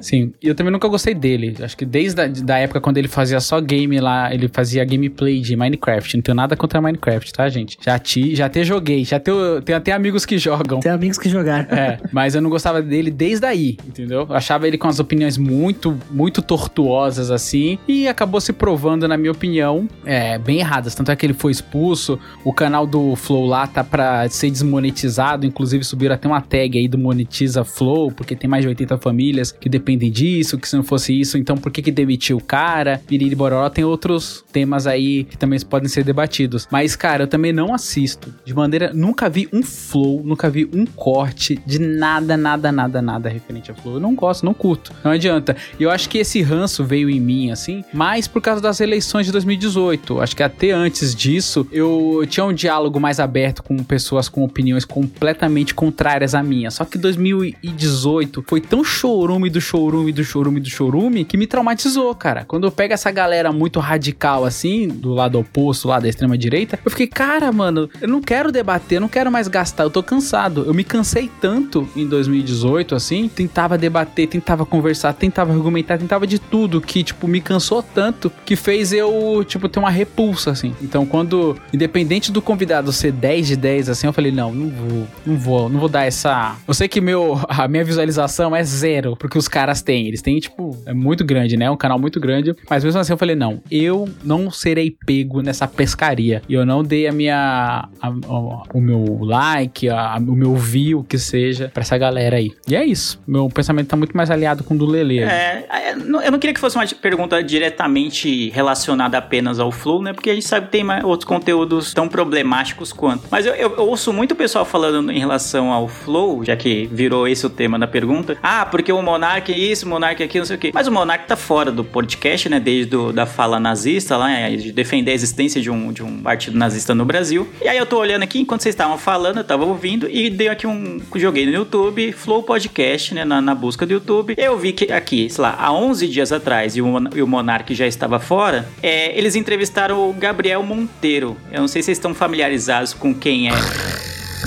sim. E eu também nunca gostei dele. Acho que desde a da época quando ele fazia só game lá, ele fazia gameplay de Minecraft. Não tenho nada contra Minecraft, tá, gente? Já te, já até joguei, já tenho, tenho até amigos que jogam. Tem amigos que jogaram. É, mas eu não gostava dele desde aí, entendeu? Eu achava ele com as opiniões muito, muito tortuosas assim, e acabou se provando, na minha opinião, é, bem erradas. Tanto é que ele foi expulso, o canal do Flow lá tá pra ser desmonetizado, inclusive subiram até uma tag aí do Monetiza Flow, porque tem mais de 80 famílias que dependem disso, que se não fosse isso, então por que que demitiu o cara? Biriri Bororó tem outros temas aí que também podem ser debatidos. Mas, cara, eu também não assisto. De maneira. Nunca vi um flow, nunca vi um corte de nada, nada, nada, nada referente a flow. Eu não gosto, não curto. Não adianta. E eu acho que esse ranço veio em mim, assim, mais por causa das eleições de 2018. Acho que até antes disso, eu tinha um diálogo mais aberto com pessoas com opiniões completamente contrárias à minha. Só que 2018 foi tão chorume do chorume do chorume do chorume que me traumatizou, cara. Quando eu pego essa galera muito radical assim, do lado oposto, lá da extrema direita, eu fiquei, cara, mano, eu não quero debater, eu não quero mais gastar, eu tô cansado. Eu me cansei tanto em 2018, assim, tentava debater, tentava conversar, tentava argumentar, tentava de tudo, que, tipo, me cansou tanto que fez eu, tipo, ter uma repulsa, assim. Então, quando, independente do convidado ser 10 de 10, assim, eu falei, não, não vou, não vou, não vou dar essa. Eu sei que meu, [laughs] a minha visualização é zero, porque os caras têm. Eles têm, tipo, é muito grande, né? Um canal muito grande. Mas mesmo assim eu falei, não, eu não serei pego nessa pescaria. E eu não dei a minha. a- a- o meu like, a- o meu view, que seja, pra essa galera aí. E é isso. Meu pensamento tá muito mais aliado com o do Lele. É, é, eu não queria que fosse uma pergunta diretamente relacionada apenas ao Flow, né? Porque a gente sabe que tem mais outros conteúdos tão problemáticos quanto. Mas eu, eu- eu ouço muito pessoal falando em relação ao Flow, já que virou esse o tema da pergunta. Ah, porque o Monark isso, é aquilo, não sei o quê. Mas o Monark tá fora do podcast, né? Desde do, da fala nazista lá, né, de defender a existência de um, de um partido nazista no Brasil. E aí eu tô olhando aqui, enquanto vocês estavam falando, eu tava ouvindo e dei aqui um. Joguei no YouTube, Flow Podcast, né? Na, na busca do YouTube. Eu vi que aqui, sei lá, há 11 dias atrás, e o, e o Monark já estava fora, é, eles entrevistaram o Gabriel Monteiro. Eu não sei se vocês estão familiarizados com quem é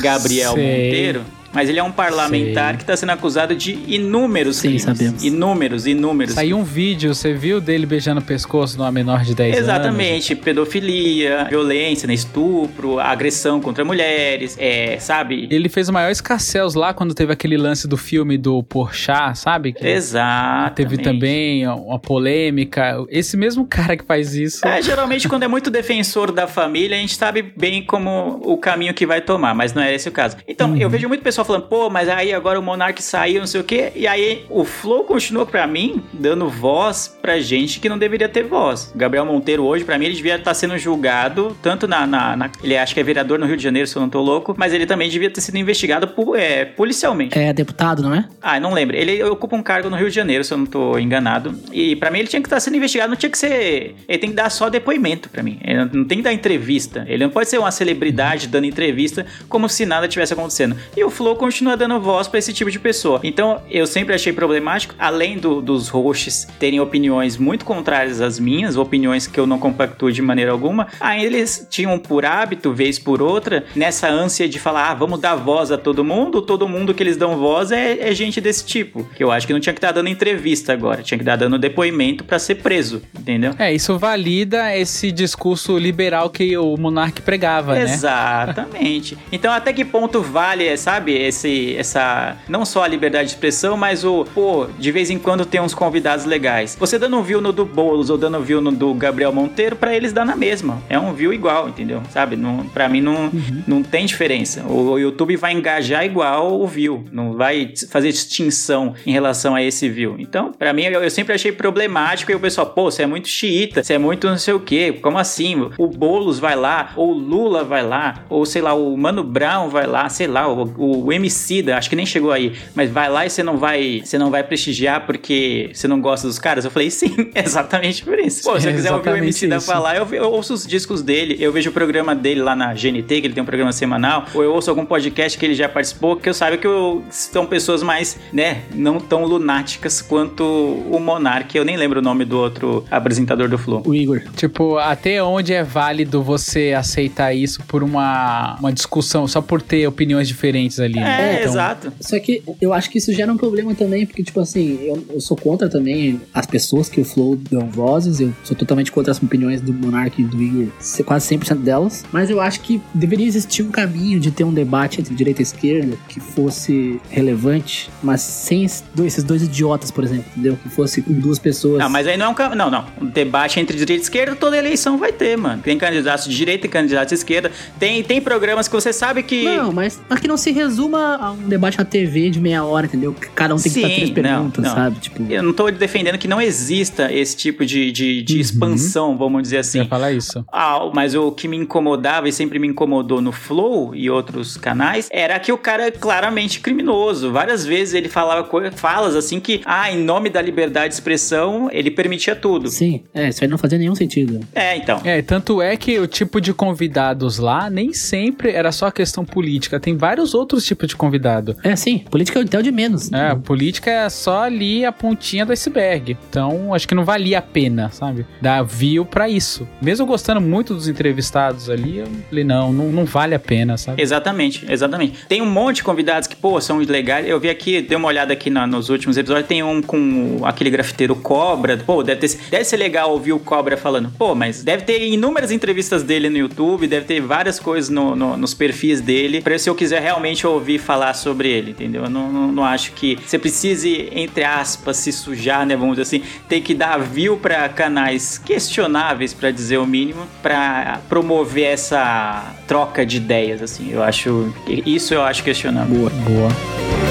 Gabriel Sei. Monteiro. Mas ele é um parlamentar Sei. que tá sendo acusado de inúmeros Sim, crimes. sabemos. Inúmeros, inúmeros. Saiu um vídeo, você viu dele beijando o pescoço numa menor de 10 anos? Exatamente, pedofilia, violência, né, estupro, agressão contra mulheres, é, sabe? Ele fez o maior escasseus lá quando teve aquele lance do filme do Porchat, sabe? Que Exato. Teve também uma polêmica. Esse mesmo cara que faz isso. É, geralmente quando é muito defensor da família, a gente sabe bem como o caminho que vai tomar, mas não é esse o caso. Então, Uhum. eu vejo muito pessoal falando, pô, mas aí agora o Monark saiu, não sei o quê, e aí o Flow continua pra mim dando voz pra gente que não deveria ter voz. O Gabriel Monteiro hoje, pra mim, ele devia estar sendo julgado, tanto na, na, na- Ele acho que é vereador no Rio de Janeiro, se eu não tô louco, mas ele também devia ter sido investigado pu- é, policialmente. É deputado, não é? Ah, não lembro. Ele ocupa um cargo no Rio de Janeiro, se eu não tô enganado. E pra mim ele tinha que estar sendo investigado, não tinha que ser. Ele tem que dar só depoimento pra mim. Ele não tem que dar entrevista. Ele não pode ser uma celebridade dando entrevista como se nada tivesse acontecendo. E o Flow continua dando voz pra esse tipo de pessoa. Então eu sempre achei problemático, além do- dos hosts terem opiniões muito contrárias às minhas, opiniões que eu não compactuo de maneira alguma, aí eles tinham por hábito, vez por outra, nessa ânsia de falar, ah, vamos dar voz a todo mundo, todo mundo que eles dão voz é, é gente desse tipo. Que eu acho que não tinha que estar dando entrevista agora, tinha que estar dando depoimento pra ser preso, entendeu? É, isso valida esse discurso liberal que o monarca pregava, né? Exatamente. Então, até que ponto vale, sabe, esse, essa. Não só a liberdade de expressão, mas o. Pô, de vez em quando tem uns convidados legais. Você dando um view no do Boulos ou dando um view no do Gabriel Monteiro, pra eles dá na mesma. É um view igual, entendeu? Sabe? Não, pra mim não, não tem diferença. O, o YouTube vai engajar igual o view. Não vai fazer distinção em relação a esse view. Então, pra mim, eu, eu sempre achei problemático. E o pessoal, pô, você é muito xiita, você é muito não sei o quê. Como assim? O Boulos vai lá, ou o Lula vai lá, ou sei lá, o Mano Brown vai lá, sei lá, o, o Emicida, acho que nem chegou aí, mas vai lá e você não vai, você não vai prestigiar porque você não gosta dos caras? Eu falei, [laughs] sim, [laughs] exatamente por isso. Pô, se É eu quiser ouvir o Emicida isso. falar, eu, eu ouço os discos dele, eu vejo o programa dele lá na GNT, que ele tem um programa semanal, ou eu ouço algum podcast que ele já participou, que eu saiba que eu- são pessoas mais, né, não tão lunáticas quanto o Monark. Eu nem lembro o nome do outro apresentador do Flow. O Igor. Tipo, até onde é válido você aceitar isso por uma, uma discussão, só por ter opiniões diferentes ali, né? É, Então, exato. Só que eu acho que isso gera um problema também, porque, tipo assim, eu, eu sou contra também as pessoas que o Flow dão vozes, eu sou totalmente contra as opiniões do Monark e do Igor, se- quase 100% delas, mas eu acho que deveria existir um caminho de ter um debate entre direita e esquerda que fosse relevante, mas sem esses dois idiotas, por exemplo, entendeu? Que fosse com duas pessoas. Não, mas aí não é um cam- Não, não. Um debate entre direita e esquerda, toda eleição vai ter, mano. Tem candidatos de direita e candidatos de esquerda. Tem, tem programas que você sabe que. Não, mas, mas que não se resuma a um debate na TV de meia hora, entendeu? Que cada um tem que dar Sim, três não, perguntas, não. sabe? Tipo, Eu não tô defendendo que não exista esse tipo de, de, de expansão, vamos dizer Você assim. ia falar isso. Ah, mas o que me incomodava e sempre me incomodou no Flow e outros canais era que o cara é claramente criminoso. Várias vezes ele falava falas assim que, ah, em nome da liberdade de expressão, ele permitia tudo. sim, é, isso aí não fazia nenhum sentido. É, então. É, tanto é que o tipo de convidados lá nem sempre era só questão política. Tem vários outros tipos de convidado. É, sim, política é o de menos. É, a política é só ali a pontinha do iceberg. Então, acho que não valia a pena, sabe? Dar view pra isso. Mesmo gostando muito dos entrevistados ali, eu falei, não, não, não vale a pena, sabe? Exatamente, exatamente. Tem um monte de convidados que, pô, são legais. Eu vi aqui, dei uma olhada aqui na- nos últimos episódios, tem um com aquele grafiteiro Cobra. Pô, deve, ter, deve ser legal ouvir o Cobra falando. Pô, mas deve ter inúmeras entrevistas dele no YouTube, deve ter várias coisas no- no- nos perfis dele, pra se eu quiser realmente ouvir falar sobre ele, entendeu? Eu não, não, não acho que você precise, entre aspas, se sujar, né, vamos dizer assim, ter que dar view pra canais questionáveis, pra dizer o mínimo, pra promover essa troca de ideias, assim. Eu acho. Isso eu acho questionável. Boa. Boa.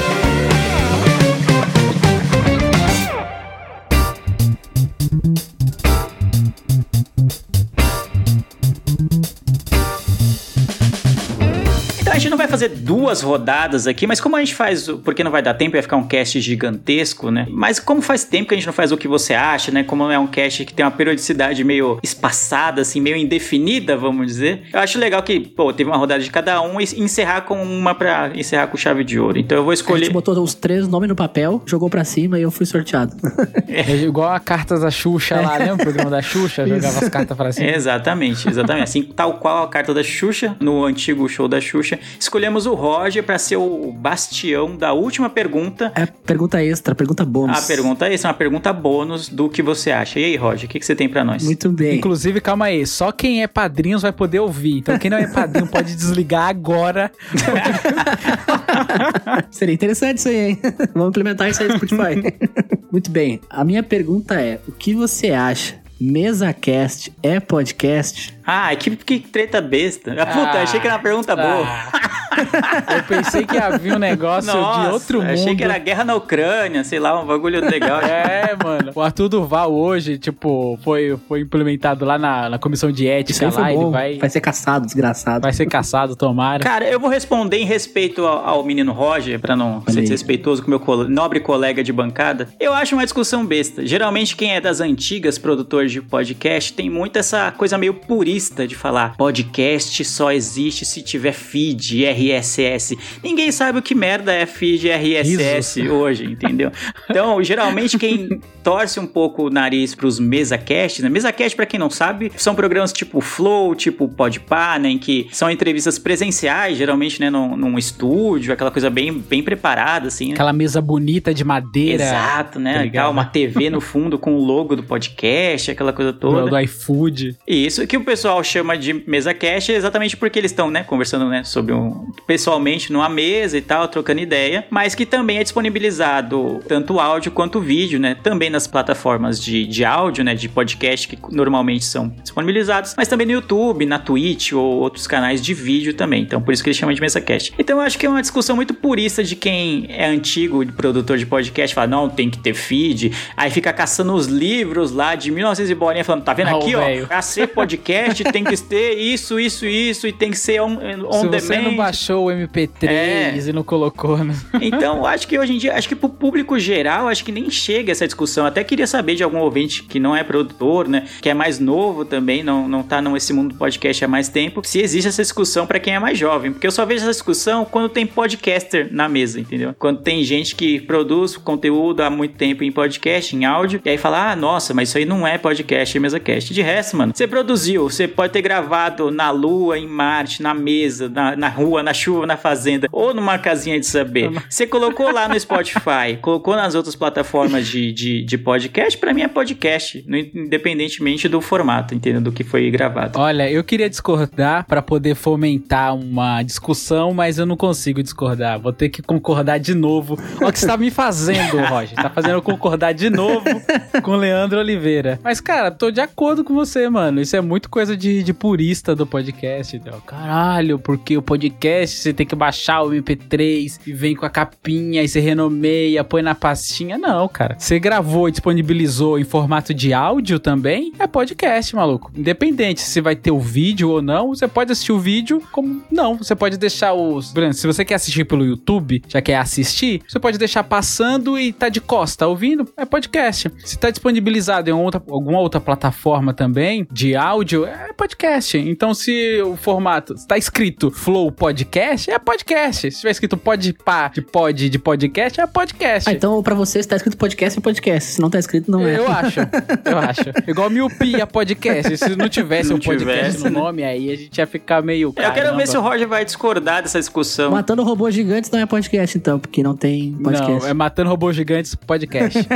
Fazer duas rodadas aqui, mas como a gente faz, porque não vai dar tempo, vai ficar um cast gigantesco, né? Mas como faz tempo que a gente não faz o que você acha, né? Como é um cast que tem uma periodicidade meio espaçada, assim, meio indefinida, vamos dizer. Eu acho legal que, pô, teve uma rodada de cada um e encerrar com uma pra encerrar com chave de ouro. Então eu vou A escolher. gente botou os três nomes no papel, jogou pra cima e eu fui sorteado. [laughs] É igual a carta da Xuxa lá, lembra o programa da Xuxa? Jogava as cartas pra cima. Exatamente, exatamente. Assim, tal qual a carta da Xuxa, no antigo show da Xuxa, escolher escolhemos o Roger pra ser o bastião da última pergunta. É pergunta extra, pergunta bônus. A pergunta é essa, uma pergunta bônus do que você acha. E aí, Roger, o que, que você tem pra nós? Muito bem. Inclusive, calma aí, só quem é padrinho vai poder ouvir. Então, quem não é padrinho pode desligar agora. [laughs] Seria interessante isso aí, hein? [laughs] Vamos implementar isso aí no Spotify. [laughs] Muito bem. A minha pergunta é: o que você acha? MesaCast é podcast? Ah, que, que treta besta. Ah, puta, Ah. achei que era uma pergunta boa. [laughs] Eu pensei que havia um negócio de outro mundo. achei que era guerra na Ucrânia, sei lá, um bagulho legal. [laughs] É, mano. O Arthur Duval hoje, tipo, foi, foi implementado lá na, na comissão de ética lá. Ele vai, Vai ser caçado, desgraçado. vai ser caçado, tomara. Cara, eu vou responder em respeito ao, ao menino Roger, pra não ser aí. desrespeitoso com meu cole- nobre colega de bancada. Eu acho uma discussão besta. Geralmente, quem é das antigas produtores de podcast tem muito essa coisa meio purista de falar podcast só existe se tiver feed RSS. Ninguém sabe o que merda é feed RSS [laughs] hoje, entendeu? Então, geralmente, quem torce um pouco o nariz pros MesaCast, né? MesaCast, pra quem não sabe, são programas tipo Flow, tipo Podpah, né? Em que são entrevistas presenciais, geralmente, né? Num, num estúdio, aquela coisa bem, bem preparada, assim, né? Aquela mesa bonita de madeira. Exato, né? tá Legal, uma TV no fundo com o logo do podcast, aquela coisa Do, toda. do iFood. E isso que o pessoal chama de mesa cash é exatamente porque eles estão, né, conversando, né, sobre um pessoalmente numa mesa e tal, trocando ideia, mas que também é disponibilizado tanto áudio quanto vídeo, né, também nas plataformas de, de áudio, né, de podcast que normalmente são disponibilizados, mas também no YouTube, na Twitch ou outros canais de vídeo também. Então, por isso que eles chamam de mesa cash. Então, eu acho que é uma discussão muito purista de quem é antigo produtor de podcast, fala, não, tem que ter feed, aí fica caçando os livros lá de 1900 e bolinha falando, tá vendo aqui, ó, velho. Pra ser podcast tem que ter isso, isso, isso, e tem que ser on, on Se demand. você não baixou o MP3 É. e não colocou, né? Então, [laughs] acho que hoje em dia, acho que pro público geral, acho que nem chega essa discussão. Até queria saber de algum ouvinte que não é produtor, né? Que é mais novo também, não, não tá nesse mundo do podcast há mais tempo, se existe essa discussão pra quem é mais jovem. Porque eu só vejo essa discussão quando tem podcaster na mesa, entendeu? Quando tem gente que produz conteúdo há muito tempo em podcast, em áudio, e aí fala, ah, nossa, mas isso aí não é podcast, é mesa cast. De resto, mano, você produziu, você pode ter gravado na lua, em Marte, na mesa, na, na rua, na chuva, na fazenda, ou numa casinha de saber. Você colocou lá no Spotify, [laughs] colocou nas outras plataformas de, de, de podcast, pra mim é podcast, independentemente do formato, entendeu? Do que foi gravado. Olha, eu queria discordar pra poder fomentar uma discussão, mas eu não consigo discordar. Vou ter que concordar de novo. Olha o que você tá me fazendo, [laughs] Roger. Tá fazendo eu concordar de novo com o Leandro Oliveira. Mas, cara, tô de acordo com você, mano. Isso é muito coisa de, de purista do podcast. Então. Caralho, porque o podcast você tem que baixar o MP3 e vem com a capinha e você renomeia, põe na pastinha. Não, cara. Você gravou e disponibilizou em formato de áudio também, é podcast, maluco. Independente se vai ter o vídeo ou não, você pode assistir o vídeo como não. Você pode deixar os. Se você quer assistir pelo YouTube, já quer assistir, você pode deixar passando e tá de costa ouvindo, é podcast. Se tá disponibilizado em outra, alguma outra plataforma também de áudio, é podcast. Então, se o formato está escrito Flow Podcast, é podcast. Se tiver escrito Podpah de pod de podcast, é podcast. Ah, então pra você, se tá escrito podcast, é podcast. Se não tá escrito, não é. Eu acho, eu acho. Igual miopia podcast. Se não tivesse Não um podcast tivesse, no né? nome, aí a gente ia ficar meio. Eu quero ver se o Roger vai discordar dessa discussão. Matando robôs gigantes não é podcast, então, porque não tem podcast. Não, é Matando Robôs Gigantes podcast. [laughs]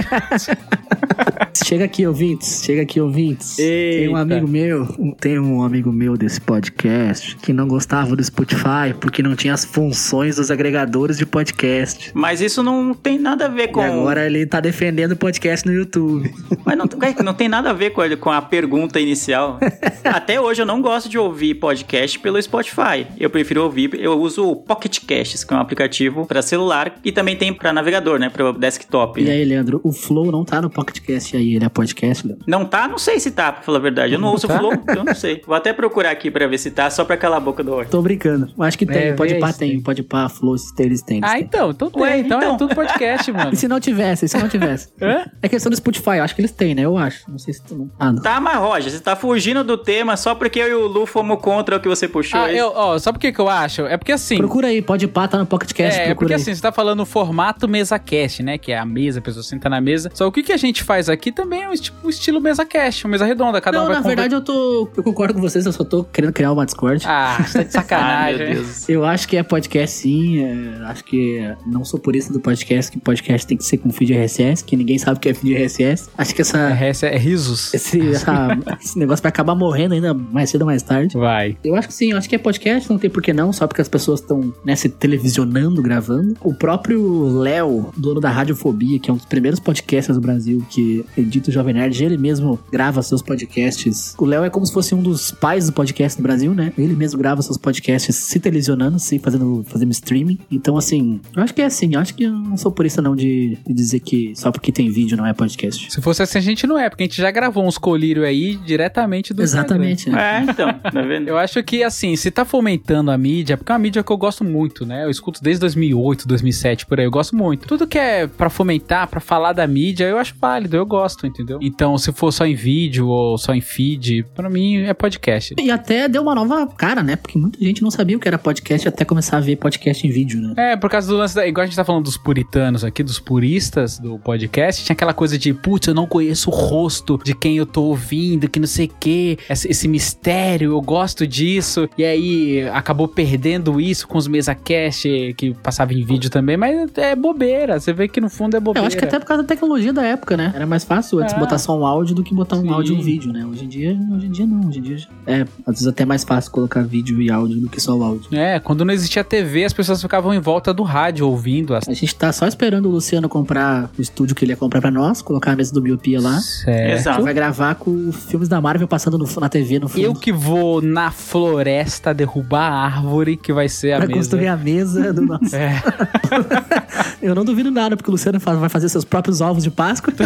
Chega aqui, ouvintes. Chega aqui, ouvintes. Tem um Eita. amigo meu, tem um amigo meu desse podcast que não gostava do Spotify porque não tinha as funções dos agregadores de podcast. Mas isso não tem nada a ver com. E agora ele tá defendendo o podcast no YouTube. Mas não, ué, não tem nada a ver com a, com a pergunta inicial. [laughs] Até hoje eu não gosto de ouvir podcast pelo Spotify. Eu prefiro ouvir, eu uso o Pocket Casts, que é um aplicativo para celular e também tem para navegador, né, para desktop. E né? aí, Leandro, o Flow não tá no podcast aí, ele é podcast, Leandro? Não tá? Não sei se tá, pra falar a verdade. Eu não, Não ouço o tá? Flow, [laughs] então não sei. Vou até procurar aqui pra ver se tá, só pra calar a boca do Roger. Tô brincando. Acho que tem, É, pode pá tem, tem. pode pá, Flow, eles têm. ah, então, então tem. Ué, então, então. é tudo podcast, mano. [laughs] E se não tivesse, e se não tivesse? [laughs] Hã? É questão do Spotify, eu acho que eles têm, né? Eu acho. Não sei se. tu- Ah, não. Tá, mas Roger, você tá fugindo do tema só porque eu e o Lu fomos contra o que você puxou. Ah, aí. eu, ó, sabe por que que eu acho? É porque assim. Procura aí, pode pá, tá no podcast. É, procura porque aí. assim, você tá falando o formato mesa cast, né? Que é a mesa, a pessoa senta na mesa. Só o que, que a gente faz aqui também é um esti- um estilo mesa cast, uma mesa redonda. Cada Não, um vai na conver- verdade eu tô. Eu concordo com vocês, eu só tô querendo criar uma Discord. Ah, você tá de sacanagem. [laughs] meu Deus. Eu acho que é podcast sim, é, acho que não sou purista do podcast, que podcast tem que ser com feed RSS, que ninguém sabe o que é feed RSS. Acho que essa, essa é risos. esse, essa- [laughs] esse negócio vai acabar morrendo ainda mais cedo ou mais tarde. Vai. Eu acho que sim, eu acho que é podcast, não tem por que não, só porque as pessoas estão né, se televisionando, gravando. O próprio Léo, dono da Radiofobia, que é um dos primeiros podcasts do Brasil que edita o Jovem Nerd, ele mesmo grava seus podcasts. O Léo é como se fosse um dos pais do podcast do Brasil, né? Ele mesmo grava seus podcasts se televisionando, se fazendo, fazendo streaming. Então, assim, eu acho que é assim, eu acho que eu não sou purista não de, de dizer que só porque tem vídeo não é podcast. Se fosse assim, a gente não é, porque a gente já gravou uns colírios aí diretamente do Exatamente, né? É, então, tá vendo? Eu acho que, assim, se tá fomentando a mídia, porque é uma mídia que eu gosto muito, né? Eu escuto desde 2008, 2007, por aí, eu gosto muito. Tudo que é pra fomentar, pra falar da mídia, eu acho válido, eu gosto, entendeu? Então, se for só em vídeo ou só em feed, pra mim é podcast. E até deu uma nova cara, né? Porque muita gente não sabia o que era podcast até começar a ver podcast em vídeo, né? É, por causa do lance da. Igual a gente tá falando dos puritanos aqui, dos puristas do podcast, tinha aquela coisa de, putz, eu não conheço o rosto de quem eu tô ouvindo, que não sei o quê, esse, esse mistério, eu gosto disso. E aí acabou perdendo isso com os MesaCast, que passava em vídeo também, mas é bobeira. Você vê que no fundo é É, bobeira. eu acho que até por causa da tecnologia da época, né? Era mais fácil antes Ah. botar só um áudio do que botar um Sim. áudio e um vídeo, né? Hoje em dia, hoje em dia não. Hoje em dia é, às vezes até mais fácil colocar vídeo e áudio do que só o áudio. É, quando não existia TV, as pessoas ficavam em volta do rádio ouvindo as. A gente tá só esperando o Luciano comprar o estúdio que ele ia comprar pra nós, colocar a mesa do Miopia lá. É. A Exato. vai gravar com filmes da Marvel passando no- na TV no fundo. Eu que vou na floresta derrubar a árvore que vai ser a Pra mesa. construir a mesa do [laughs] nosso. É. [laughs] Eu não duvido nada, porque o Luciano vai fazer seus próprios ovos de Páscoa. [laughs]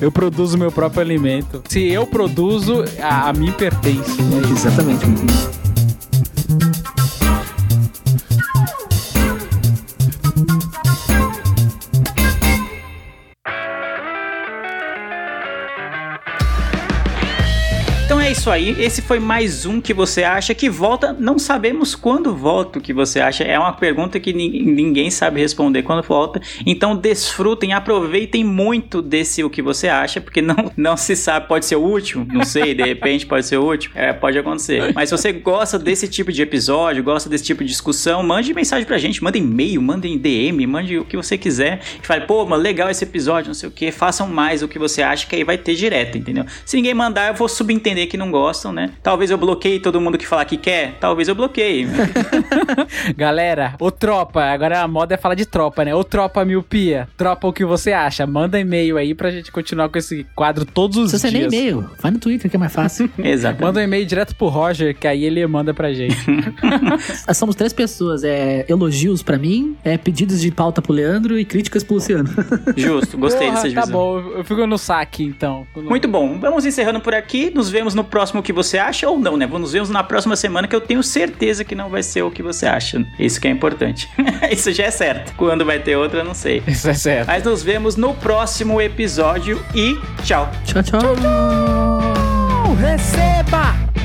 Eu produzo meu próprio alimento. Se eu produzo, a, a mim pertence. Exatamente. É isso aí. Esse foi mais um que você acha que volta. Não sabemos quando volta o que você acha. É uma pergunta que ni- ninguém sabe responder quando volta. Então desfrutem, aproveitem muito desse o que você acha, porque não, [laughs] não se sabe. Pode ser último, não sei. De repente pode ser último. É, pode acontecer. Mas se você gosta desse tipo de episódio, gosta desse tipo de discussão, mande mensagem pra gente, manda e-mail, manda em DM, mande o que você quiser. E fale, pô, mano, legal esse episódio, não sei o que. Façam mais o que você acha, que aí vai ter direto, entendeu? Se ninguém mandar, eu vou subentender que não gostam, né? Talvez eu bloqueie todo mundo que falar que quer, talvez eu bloqueie. [laughs] Galera, ô tropa, agora a moda é falar de tropa, né? Ô tropa miopia, tropa o que você acha? Manda e-mail aí pra gente continuar com esse quadro todos os Se você nem dias. e-mail, vai no Twitter que é mais fácil. [laughs] Exato. Manda um e-mail direto pro Roger, que aí ele manda pra gente. Nós [laughs] Somos três pessoas, é elogios pra mim, é pedidos de pauta pro Leandro e críticas pro Luciano. Justo, gostei Porra, dessa Tá divisão. bom, eu fico no saque então. Muito bom. Vamos encerrando por aqui. Nos vemos no próximo o que você acha ou não, né? Nos vemos na próxima semana que eu tenho certeza que não vai ser o que você acha. Isso que é importante. [laughs] Isso já é certo. Quando vai ter outra, eu não sei. Isso é certo. Mas nos vemos no próximo episódio e tchau. tchau, tchau. Receba!